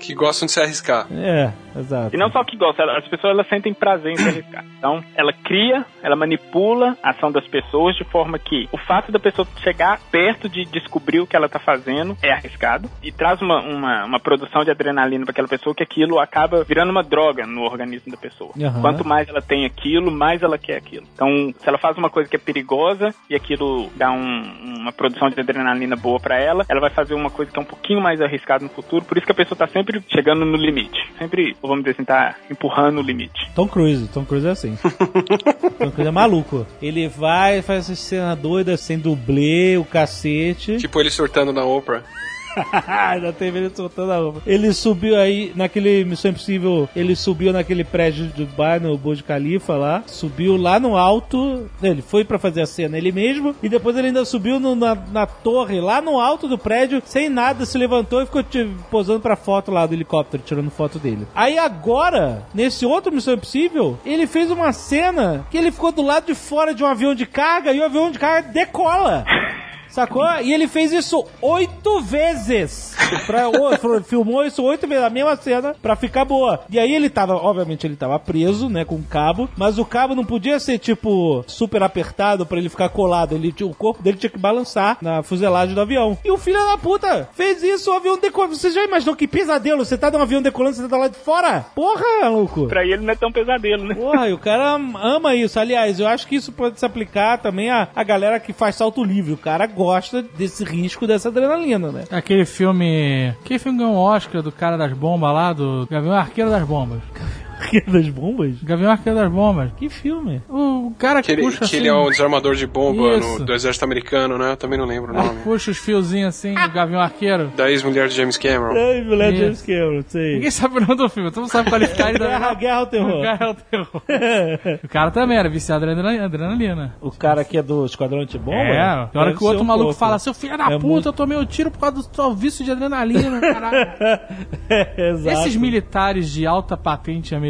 Que gostam de se arriscar. É, exato. E não só que gostam, as pessoas elas sentem prazer em se arriscar. Então, ela cria, ela manipula a ação das pessoas de forma que o fato da pessoa chegar perto de descobrir o que ela tá fazendo é arriscado e traz uma, uma, uma produção de adrenalina para aquela pessoa que aquilo acaba virando uma droga no organismo da pessoa. Aham. Quanto mais ela tem aquilo, mais ela quer aquilo. Então, se ela faz uma coisa que é perigosa e aquilo dá um- uma produção de adrenalina boa para ela, ela vai fazer uma coisa que é um pouquinho mais arriscada no futuro. Por isso que a pessoa tá sempre chegando no limite. Sempre, vamos dizer assim, tá empurrando o limite. Tom Cruise, Tom Cruise é assim. *laughs* Tom Cruise é maluco. Ele vai, faz essa cena doida, sem dublê, o cacete. Tipo ele surtando na Oprah. *laughs* Ainda teve ele soltando a roupa. Ele subiu aí, naquele Missão Impossível, ele subiu naquele prédio de Dubai, no Burj Khalifa lá. Subiu lá no alto. Ele foi pra fazer a cena ele mesmo. E depois ele ainda subiu no- na, na torre, lá no alto do prédio, sem nada, se levantou e ficou posando pra foto lá do helicóptero, tirando foto dele. Aí agora, nesse outro Missão Impossível, ele fez uma cena que ele ficou do lado de fora de um avião de carga e o avião de carga decola. *laughs* Sacou? E ele fez isso oito vezes. Pra, o- filmou isso oito vezes, a mesma cena, pra ficar boa. E aí ele tava, obviamente, ele tava preso, né, com um cabo, mas o cabo não podia ser, tipo, super apertado pra ele ficar colado. Ele, o corpo dele tinha que balançar na fuselagem do avião. E o filho da puta fez isso, o avião decolou. Você já imaginou que pesadelo? Você tá num avião decolando, você tá lá de fora? Porra, maluco. Pra ele não é tão pesadelo, né? Porra, e o cara ama isso. Aliás, eu acho que isso pode se aplicar também a, a galera que faz salto livre. O cara gosta desse risco, dessa adrenalina, né? Aquele filme. Aquele filme ganhou um Oscar do cara das bombas lá, do Gavião Arqueiro das Bombas. Das bombas? Gavião Arqueiro das Bombas. Que filme? O cara que, Que ele, puxa que assim. ele é o desarmador de bomba no- do exército americano, né? Eu também não lembro o ele nome. puxa os fiozinhos assim, o Gavião Arqueiro. Da ex-mulher de James Cameron. Ai, mulher Isso. James Cameron, sei. Ninguém sabe o nome do filme, todo mundo sabe qualificar ainda. Guerra, guerra ao terror. Guerra ao terror. O cara também era viciado em adrenalina-. O cara que é do Esquadrão Antibomba? É, tem hora que o outro um maluco pouco. fala, seu filho da É puta, muito- eu tomei um tiro por causa do seu vício de adrenalina, caralho. *laughs* É, Exato. Esses militares de alta patente americana,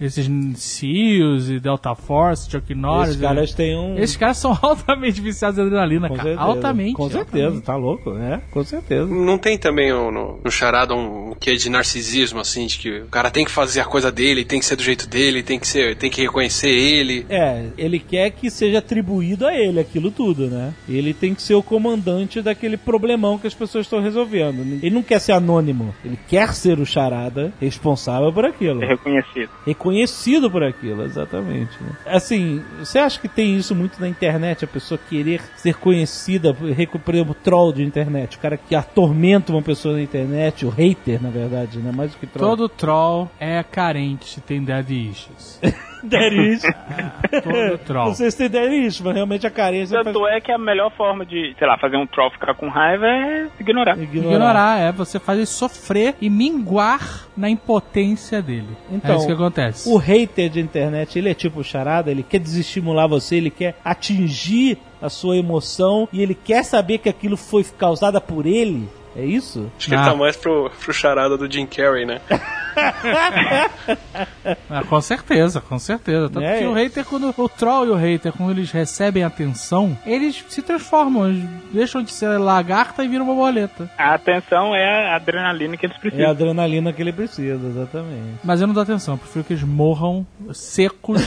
esses SEALs e Delta Force, Chuck Norris... Esses caras têm um... Esses caras são *laughs* altamente viciados em adrenalina, Com cara. certeza. Altamente. Com certeza, tá louco, né? Com certeza. Não tem também um- no, no charada um, um quê de narcisismo, assim, de que o cara tem que fazer a coisa dele, tem que ser do jeito dele, tem que ser, tem que reconhecer ele. É, ele quer que seja atribuído a ele aquilo tudo, né? Ele tem que ser o comandante daquele problemão que as pessoas estão resolvendo. Ele não quer ser anônimo, ele quer ser o charada responsável por aquilo. É reconhecido. Reconhecido por aquilo, exatamente. né? Assim, você acha que tem isso muito na internet, a pessoa querer ser conhecida, por exemplo, troll de internet, o cara que atormenta uma pessoa na internet, o hater, na verdade, né? Mais do que troll. Todo troll é carente, tem dead issues. *laughs* Deris. *laughs* Todo troll. Não sei se tem Deris, mas realmente a carência faz... Tanto é que a melhor forma de, sei lá, fazer um troll ficar com raiva é ignorar. Ignorar, é você fazer ele sofrer e minguar na impotência dele. Então, é isso que acontece. O hater de internet, ele é tipo charada, ele quer desestimular você, ele quer atingir a sua emoção e ele quer saber que aquilo foi causada por ele. É isso? Acho que Ah. ele tá mais pro, pro charada do Jim Carrey, né? *laughs* *laughs* Ah, com certeza, com certeza. Tanto É. que o hater, quando o troll e o hater, quando eles recebem atenção, eles se transformam, eles deixam de ser lagarta e viram borboleta. A atenção é a adrenalina que eles É a precisam. adrenalina que ele precisa, exatamente. Mas eu não dou atenção, eu prefiro que eles morram secos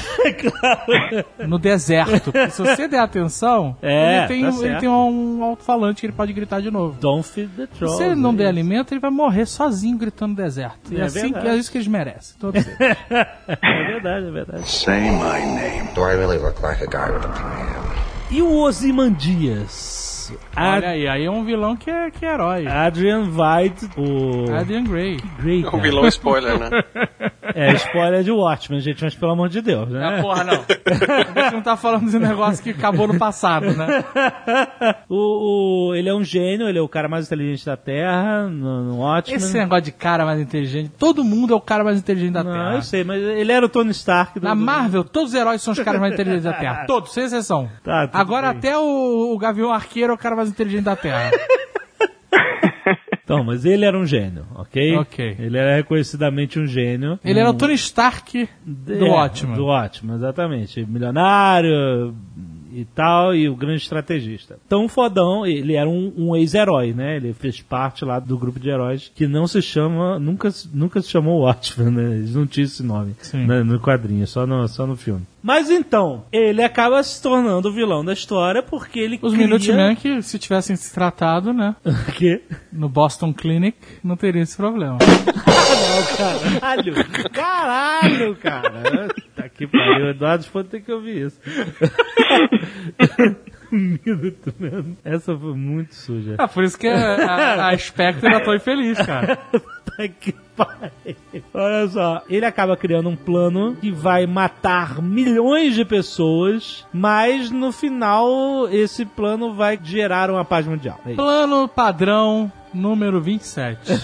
*laughs* no deserto. Porque se você der atenção, É, ele tem, tá ele tem um alto-falante que ele pode gritar de novo. Don't feed the Se trolls. ele não é der alimento, ele vai morrer sozinho gritando no deserto. E É assim verdade. que é isso que eles merecem. Todos eles. *laughs* É verdade, é verdade. Say my name. Do I really look like a guy with a plan? E o Ozymandias? Ad Olha aí, aí é um vilão que é, que é herói. Adrian Veidt, o... Adrian Gray. Grey, É um cara. vilão spoiler, né? *laughs* É, spoiler de Watchmen, gente, mas pelo amor de Deus, né? Ah, porra, não. A gente não tá falando desse negócio que acabou no passado, né? *laughs* o, o- ele é um gênio, ele é o cara mais inteligente da Terra, no, no Watchmen. Esse negócio de cara mais inteligente, todo mundo é o cara mais inteligente da Não, Terra. eu sei, mas ele era o Tony Stark. do- Na do- Marvel, todos os heróis são os caras mais inteligentes da Terra. *laughs* Todos, sem exceção. Tá, Agora bem. até o, o Gavião Arqueiro é o cara mais inteligente da Terra. *laughs* Então, mas ele era um gênio, ok? Ok. Ele era reconhecidamente um gênio. Ele era o Tony Stark do É, ótimo. Do ótimo, exatamente. Milionário e tal, e o grande estrategista. Tão fodão, ele era um, um ex-herói, né? Ele fez parte lá do grupo de heróis que não se chama, nunca, nunca se chamou Watchmen, né? Eles não tinham esse nome né, no quadrinho, só no, só no filme. Mas então, ele acaba se tornando o vilão da história porque ele Os cria... Minutemen que, se tivessem se tratado, né, *laughs* Que? no Boston Clinic, não teria esse problema. Caralho! *laughs* Caralho, cara! Tá que pariu, o Eduardo pode ter que ouvir isso. *laughs* Minuto mesmo. Essa foi muito suja. Ah, por isso que a, a, a Spectre ainda tô infeliz, cara. *laughs* Tá que pariu. Olha só, ele acaba criando um plano que vai matar milhões de pessoas, mas no final esse plano vai gerar uma paz mundial. É. Plano padrão número 27. *laughs*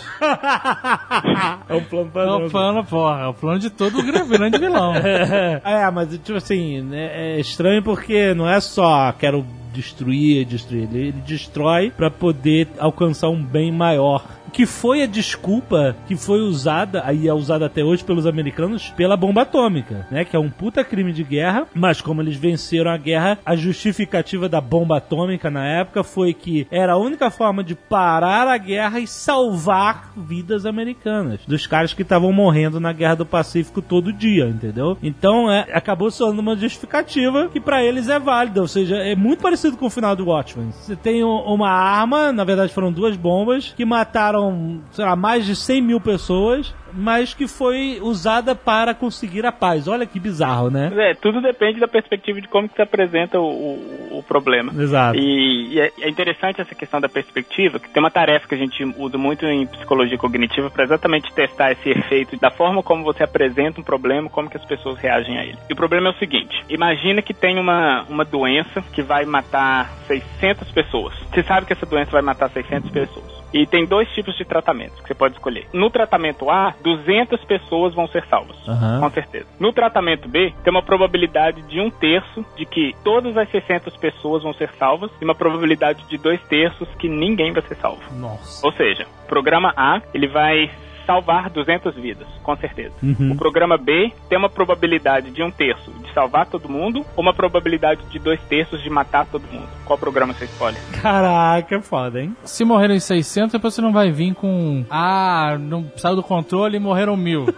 É um plano É padrão. o plano, porra, é o plano de todo grande, grande vilão. *laughs* é, mas tipo assim, né, é estranho porque não é só quero destruir, destruir. Ele, ele destrói pra poder alcançar um bem maior. Que foi a desculpa que foi usada, aí é usada até hoje pelos americanos, pela bomba atômica, né? Que é um puta crime de guerra, mas como eles venceram a guerra, a justificativa da bomba atômica na época foi que era a única forma de parar a guerra e salvar vidas americanas, dos caras que estavam morrendo na guerra do Pacífico todo dia, entendeu? Então é, acabou sendo uma justificativa que pra eles é válida, ou seja, é muito parecido com o final do Watchmen. Você tem uma arma, na verdade foram duas bombas, que mataram mataram, sei lá, mais de 100 mil pessoas, mas que foi usada para conseguir a paz. Olha que bizarro, né? É, tudo depende da perspectiva de como que se apresenta o, o, o problema. Exato. E, e é, é interessante essa questão da perspectiva, que tem uma tarefa que a gente usa muito em psicologia cognitiva para exatamente testar esse efeito da forma como você apresenta um problema, como que as pessoas reagem a ele. E o problema é o seguinte: imagina que tem uma, uma doença que vai matar 600 pessoas. Você sabe que essa doença vai matar 600 pessoas. E tem dois tipos de tratamento que você pode escolher. No tratamento A, 200 pessoas vão ser salvas, Aham. com certeza. No tratamento B, tem uma probabilidade de um terço de que todas as 600 pessoas vão ser salvas e uma probabilidade de dois terços que ninguém vai ser salvo. Nossa. Ou seja, o programa A, ele vai salvar 200 vidas, com certeza. Uhum. O programa B tem uma probabilidade de um terço de salvar todo mundo ou uma probabilidade de dois terços de matar todo mundo. Qual programa você escolhe? Caraca, foda, hein? Se morreram em 600, depois você não vai vir com. Ah, não saiu do controle e morreram mil. *laughs*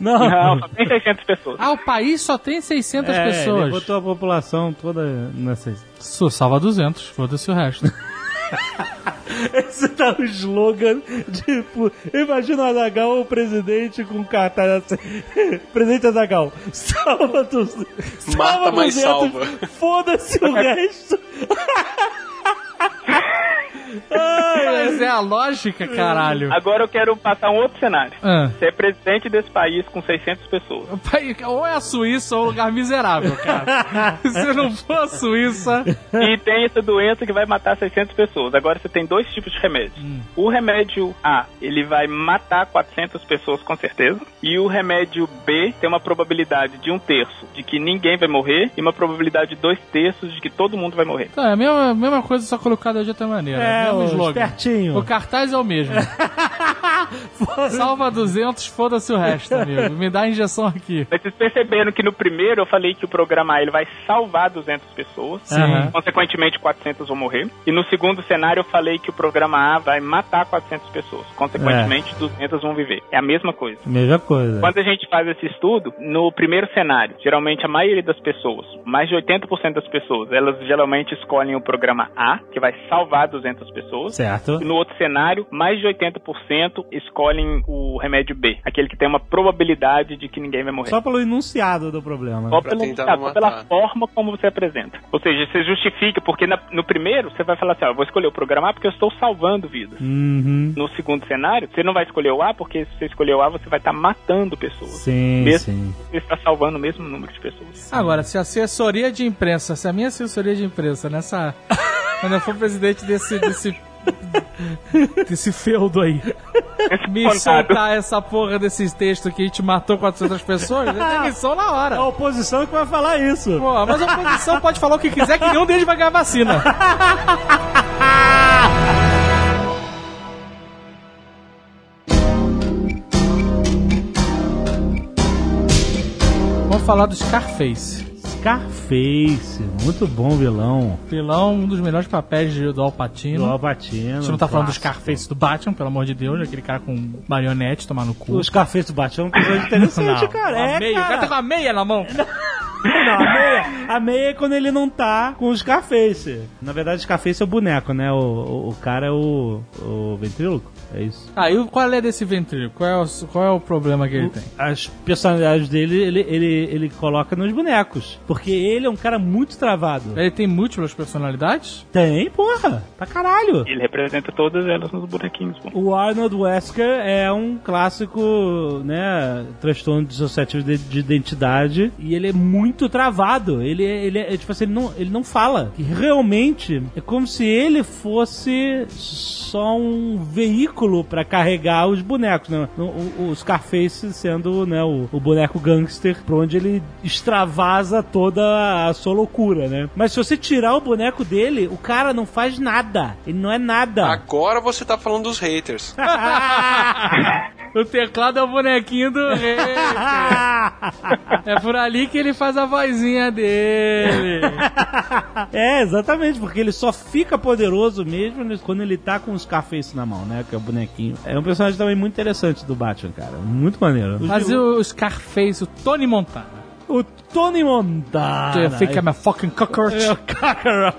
Não. Não, só tem 600 pessoas. ah, o país só tem 600 É, pessoas. Ele botou a população toda nessa. Su- Salva 200, foda-se o resto. *laughs* *laughs* Esse tá o slogan, tipo, imagina o Azagal, o presidente com cartaz assim. *laughs* Presidente Azagal, salva dos. Mata, mas 200, salva. Foda-se o *laughs* resto. Ai, Mas é a lógica, caralho. Agora eu quero passar um outro cenário. Ah. Você é presidente desse país com 600 pessoas. O país- Ou é a Suíça ou um lugar miserável, cara. *laughs* Se não for a Suíça. e tem essa doença que vai matar 600 pessoas. Agora você tem dois tipos de remédios. O remédio A, ele vai matar 400 pessoas com certeza. E o remédio B tem uma probabilidade de um terço de que ninguém vai morrer e uma probabilidade de dois terços de que todo mundo vai morrer. Tá, é a mesma, mesma coisa, só colocada de outra maneira. É, mesmo o slogan. espertinho. O cartaz é o mesmo. *laughs* Salva 200, foda-se o resto, amigo. Me dá a injeção aqui. Mas vocês perceberam que no primeiro eu falei que o programa A ele vai salvar 200 pessoas. Sim. Consequentemente, 400 vão morrer. E no segundo cenário, eu falei que o programa A vai matar 400 pessoas. Consequentemente, 200 vão viver. É a mesma coisa. Mesma coisa. Quando a gente faz esse estudo, no primeiro cenário, geralmente a maioria das pessoas, mais de 80% das pessoas, elas geralmente escolhem o programa A, que vai salvar 200 pessoas. Certo. E no outro cenário, mais de 80% escolhem o remédio B, aquele que tem uma probabilidade de que ninguém vai morrer. Só pelo enunciado do problema. Só, Pra pelo, tá, não só pela forma como você apresenta. Ou seja, você justifica, porque na- no primeiro você vai falar assim, ó, eu vou escolher o programa A porque eu estou salvando vidas. Uhum. No segundo cenário, você não vai escolher o A, porque se você escolher o A, você vai estar matando pessoas. Sim, Mesmo- sim. Você está salvando o mesmo número de pessoas. Agora, se a assessoria de imprensa, se a minha assessoria de imprensa nessa. Quando eu for presidente desse. desse *laughs* desse feudo aí. Me Contado. soltar essa porra desses textos que a gente matou 400 pessoas, é demissão na A hora. oposição que vai falar isso. Pô, mas a oposição pode falar o que quiser que nenhum deles vai ganhar vacina. Vamos falar do Scarface. Scarface, muito bom vilão. Vilão, um dos melhores papéis de- do Al Do. Al Pacino. A gente não tá falando do. Scarface do Batman, pelo amor de Deus, aquele cara com marionete tomar no cu. O Scarface do Batman é um personagem interessante, *laughs* Não, cara. É, meia, O cara tá cara. com a meia na mão. *laughs* Não, a meia, a meia é quando ele não tá com o Scarface. Na verdade, o Scarface é o boneco, né? O, o, o cara é o, o ventríloco. É isso. Ah, e qual é desse ventríloco? Qual é o, qual é o problema que ele tem? As personalidades dele, ele, ele, ele coloca nos bonecos. Porque ele é um cara muito travado. Ele tem múltiplas personalidades? Tem, porra. Pra caralho. Ele representa todas elas nos bonequinhos. pô. O Arnold Wesker é um clássico, né, transtorno dissociativo de, de identidade e ele é muito travado. Ele, é- ele é, tipo assim, ele não, ele não fala. Que realmente é como se ele fosse só um veículo pra carregar os bonecos, né? O, o- o Scarface sendo, né, o, o boneco gangster, pra onde ele extravasa toda a sua loucura, né? Mas se você tirar o boneco dele, o cara não faz nada. Ele não é nada. Agora você tá falando dos haters. *laughs* *laughs* O teclado é o bonequinho do rei. É por ali que ele faz a vozinha dele. *laughs* é, exatamente, porque ele só fica poderoso mesmo quando ele tá com o Scarface na mão, né? Que é o bonequinho. É um personagem também muito interessante do Batman, cara. Muito maneiro. Mas e o Scarface, o Tony Montana? O Tony Montana. Do you think I'm a fucking cockroach? Kakarot.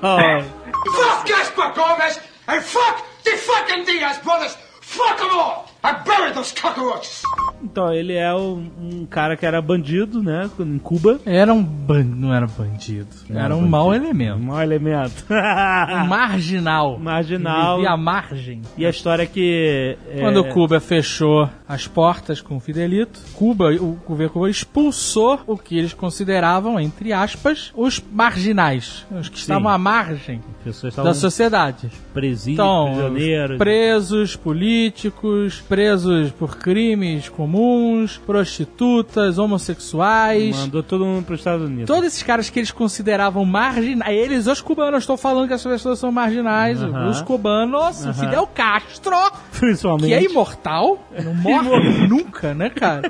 Fuck Gaspar Gomez and fuck the fucking Diaz brothers. Fuck them all! I buried those cockroaches! Então, ele é um, um cara que era bandido, né? Em Cuba. Era um ban... não era bandido. Era, um mau elemento. Um mau elemento. Um *laughs* marginal. Marginal. Vivia à margem. E a história é que. é, Quando Cuba fechou as portas com o Fidelito, Cuba, o governo Cuba expulsou o que eles consideravam, entre aspas, os marginais, os que estavam à margem da sociedade. presídios, Então, prisioneiros. presos políticos, presos por crimes comuns, prostitutas, homossexuais. Mandou todo mundo para os Estados Unidos. Todos esses caras que eles consideravam marginais, eles, os cubanos, estou falando que essas pessoas são marginais, Aham. os cubanos, o Aham. Fidel Castro, Principalmente. que é imortal, não *laughs* morre nunca, né, cara?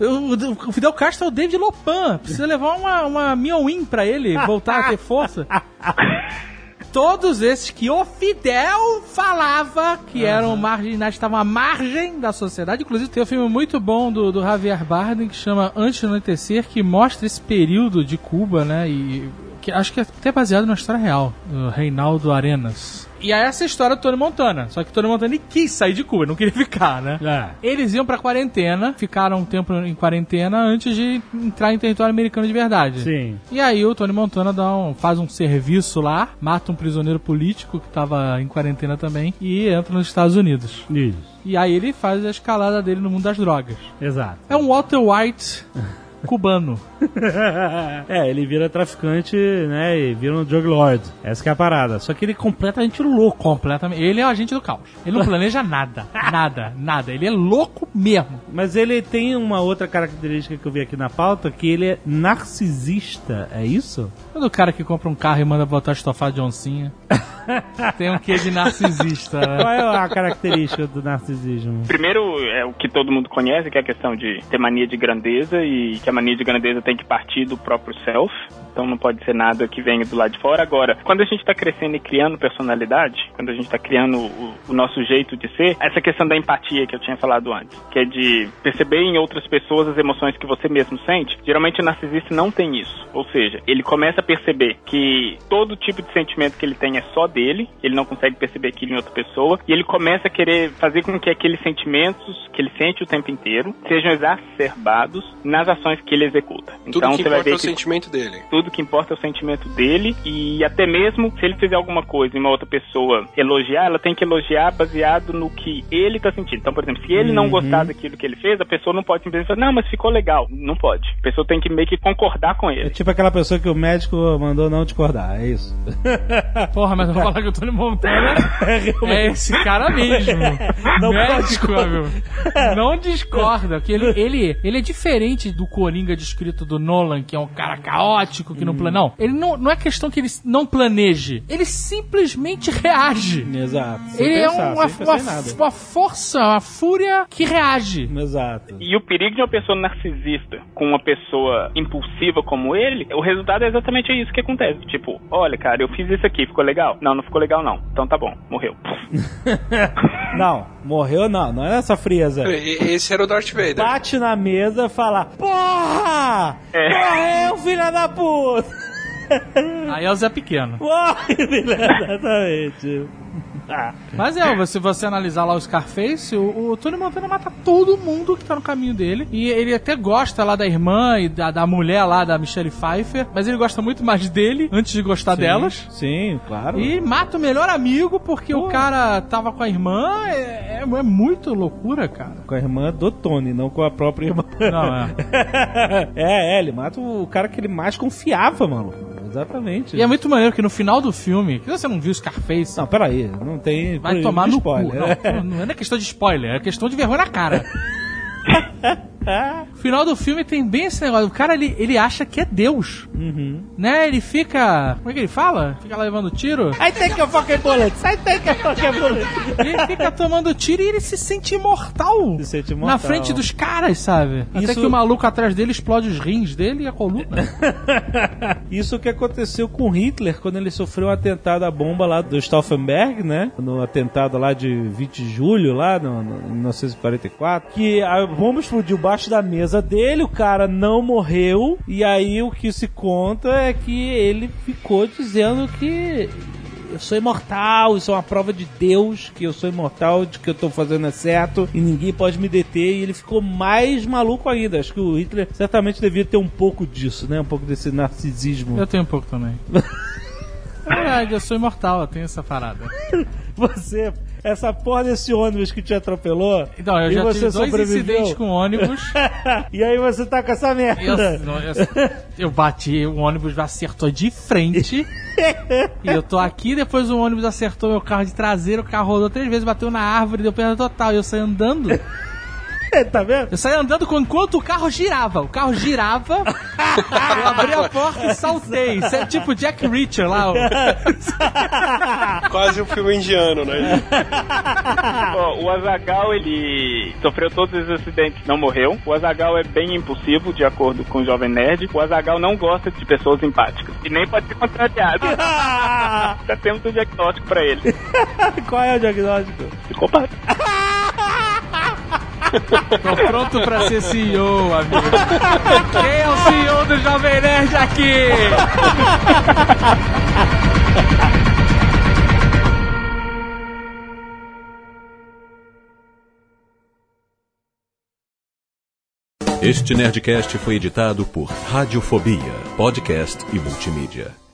O, Fidel Castro é o David Lopan, precisa levar uma, uma Mion pra ele voltar a ter força. *laughs* Todos esses que o Fidel falava que eram marginais, estavam à margem da sociedade. Inclusive, tem um filme muito bom do, do Javier Bardem que chama Antes do Anoitecer, que mostra esse período de Cuba, né? E que acho que é até baseado na história real, do Reinaldo Arenas. E é essa história do Tony Montana. Só que o Tony Montana quis sair de Cuba, não queria *laughs* ficar, né? É. Eles iam pra quarentena, ficaram um tempo em quarentena antes de entrar em território americano de verdade. Sim. E aí o Tony Montana dá um- faz um serviço lá, mata um prisioneiro político que tava em quarentena também e entra nos Estados Unidos. Isso. E aí ele faz a escalada dele no mundo das drogas. Exato. É um Walter White *laughs* cubano. *laughs* é, ele vira traficante, né? E vira um drug lord. Essa que é a parada. Só que ele é completamente louco. Completamente. Ele é o agente do caos. Ele não planeja nada. *laughs* Nada, nada. Ele é louco mesmo. Mas ele tem uma outra característica que eu vi aqui na pauta, que ele é narcisista, é isso? Quando o cara que compra um carro e manda botar estofado de oncinha. *laughs* tem um quê de narcisista, né? Qual é a característica do narcisismo? Primeiro, é o que todo mundo conhece, que é a questão de ter mania de grandeza e que a mania de grandeza tem que partir do próprio self. Então não pode ser nada que venha do lado de fora. Agora, quando a gente está crescendo e criando personalidade, quando a gente está criando o, o nosso jeito de ser, essa questão da empatia que eu tinha falado antes, que é de perceber em outras pessoas as emoções que você mesmo sente, geralmente o narcisista não tem isso. Ou seja, ele começa a perceber que todo tipo de sentimento que ele tem é só dele, ele não consegue perceber aquilo em outra pessoa, e ele começa a querer fazer com que aqueles sentimentos que ele sente o tempo inteiro sejam exacerbados nas ações que ele executa. Tudo então que você vai é ver o que sentimento dele. tudo que importa é o sentimento dele e até mesmo se ele fizer alguma coisa e uma outra pessoa elogiar, ela tem que elogiar baseado no que ele tá sentindo. Então, por exemplo, se ele não Uhum. gostar daquilo que ele fez, a pessoa não pode simplesmente falar, não, mas ficou legal. Não pode. A pessoa tem que meio que concordar com É ele. tipo aquela pessoa que o médico mandou não discordar, é isso. *laughs* Porra, mas eu vou falar que o Tony Montana *laughs* é esse cara mesmo. *laughs* Não Médico, meu. Não discorda. Que ele, ele, ele é diferente do Coringa descrito do Nolan, que é um cara caótico, que não planeja. Não, ele não, não é questão que ele não planeje. Ele simplesmente reage. Exato. Sem Ele pensar, é uma, uma, uma força, uma fúria que reage. Exato. E o perigo de uma pessoa narcisista com uma pessoa impulsiva como ele, o resultado é exatamente isso que acontece. Tipo, olha, cara, eu fiz isso aqui, ficou legal? Não, não ficou legal não. Então tá bom, morreu. *laughs* Não, morreu não, não é essa frieza. Esse era o Darth Vader. Bate na mesa e fala: Porra! Morreu, filha da puta! Aí é o Zé Pequeno. Filha *laughs* Exatamente. Mas é, se você analisar lá o Scarface, o, o Tony Montana mata todo mundo que tá no caminho dele. E ele até gosta lá da irmã e da, da mulher lá, da Michelle Pfeiffer. Mas ele gosta muito mais dele antes de gostar Sim, delas. Sim, claro. E mata o melhor amigo porque o cara tava com a irmã. É, é, é muito loucura, cara. Com a irmã do Tony, não com a própria irmã. Não, é. *laughs* é, é, ele mata o cara que ele mais confiava, mano. Exatamente. E é muito maneiro que no final do filme, que você não viu Scarface, Não, peraí, não tem. vai tomar no spoiler. cu. Não, não é questão de spoiler, é questão de vergonha na cara. *laughs* Final do filme tem bem esse negócio. O cara, ele, ele acha que é Deus. Uhum. Né? Ele fica... Como é que ele fala? Fica lá levando tiro. I take a fucking bullet! I take a fucking bullet! Ele fica tomando tiro e ele se sente imortal. Se sente imortal. Na frente dos caras, sabe? Até Isso- que o maluco atrás dele explode os rins dele e a coluna. *laughs* Isso que aconteceu com Hitler quando ele sofreu um atentado à bomba lá do Stauffenberg, né? No atentado lá de 20 de julho, lá no, no, em 1944. Que a bomba explodiu debaixo da mesa dele, o cara não morreu. E aí o que se conta é que ele ficou dizendo que eu sou imortal, isso é uma prova de Deus que eu sou imortal, de que eu tô fazendo é certo e ninguém pode me deter. E ele ficou mais maluco ainda. Acho que o Hitler certamente devia ter um pouco disso, né? Um pouco desse narcisismo. Eu tenho um pouco também. *laughs* É verdade, eu sou imortal, eu tenho essa parada. Você, essa porra desse ônibus que te atropelou. Então, eu e já você tive dois sobreviveu. incidentes com ônibus. *laughs* e aí você tá com essa merda. Eu, eu, eu bati, o ônibus acertou de frente. *laughs* e eu tô aqui, depois o ônibus acertou meu carro de traseiro, o carro rodou três vezes, bateu na árvore, deu perda total. E eu saí andando. Tá vendo? Eu saí andando com- enquanto o carro girava. O carro girava, eu abri a porta e saltei. Isso é tipo Jack Reacher lá. ó. *laughs* Quase um filme indiano, né? Ó, *laughs* o Azagal ele sofreu todos os acidentes, não morreu. O Azagal é bem impulsivo, de acordo com o Jovem Nerd. O Azagal não gosta de pessoas empáticas e nem pode ser contrariado. *laughs* Já temos um diagnóstico pra ele. Qual é o diagnóstico? Psicopata. Tô pronto pra ser CEO, amigo. Quem é o CEO do Jovem Nerd aqui? Este Nerdcast foi editado por Radiofobia, podcast e multimídia.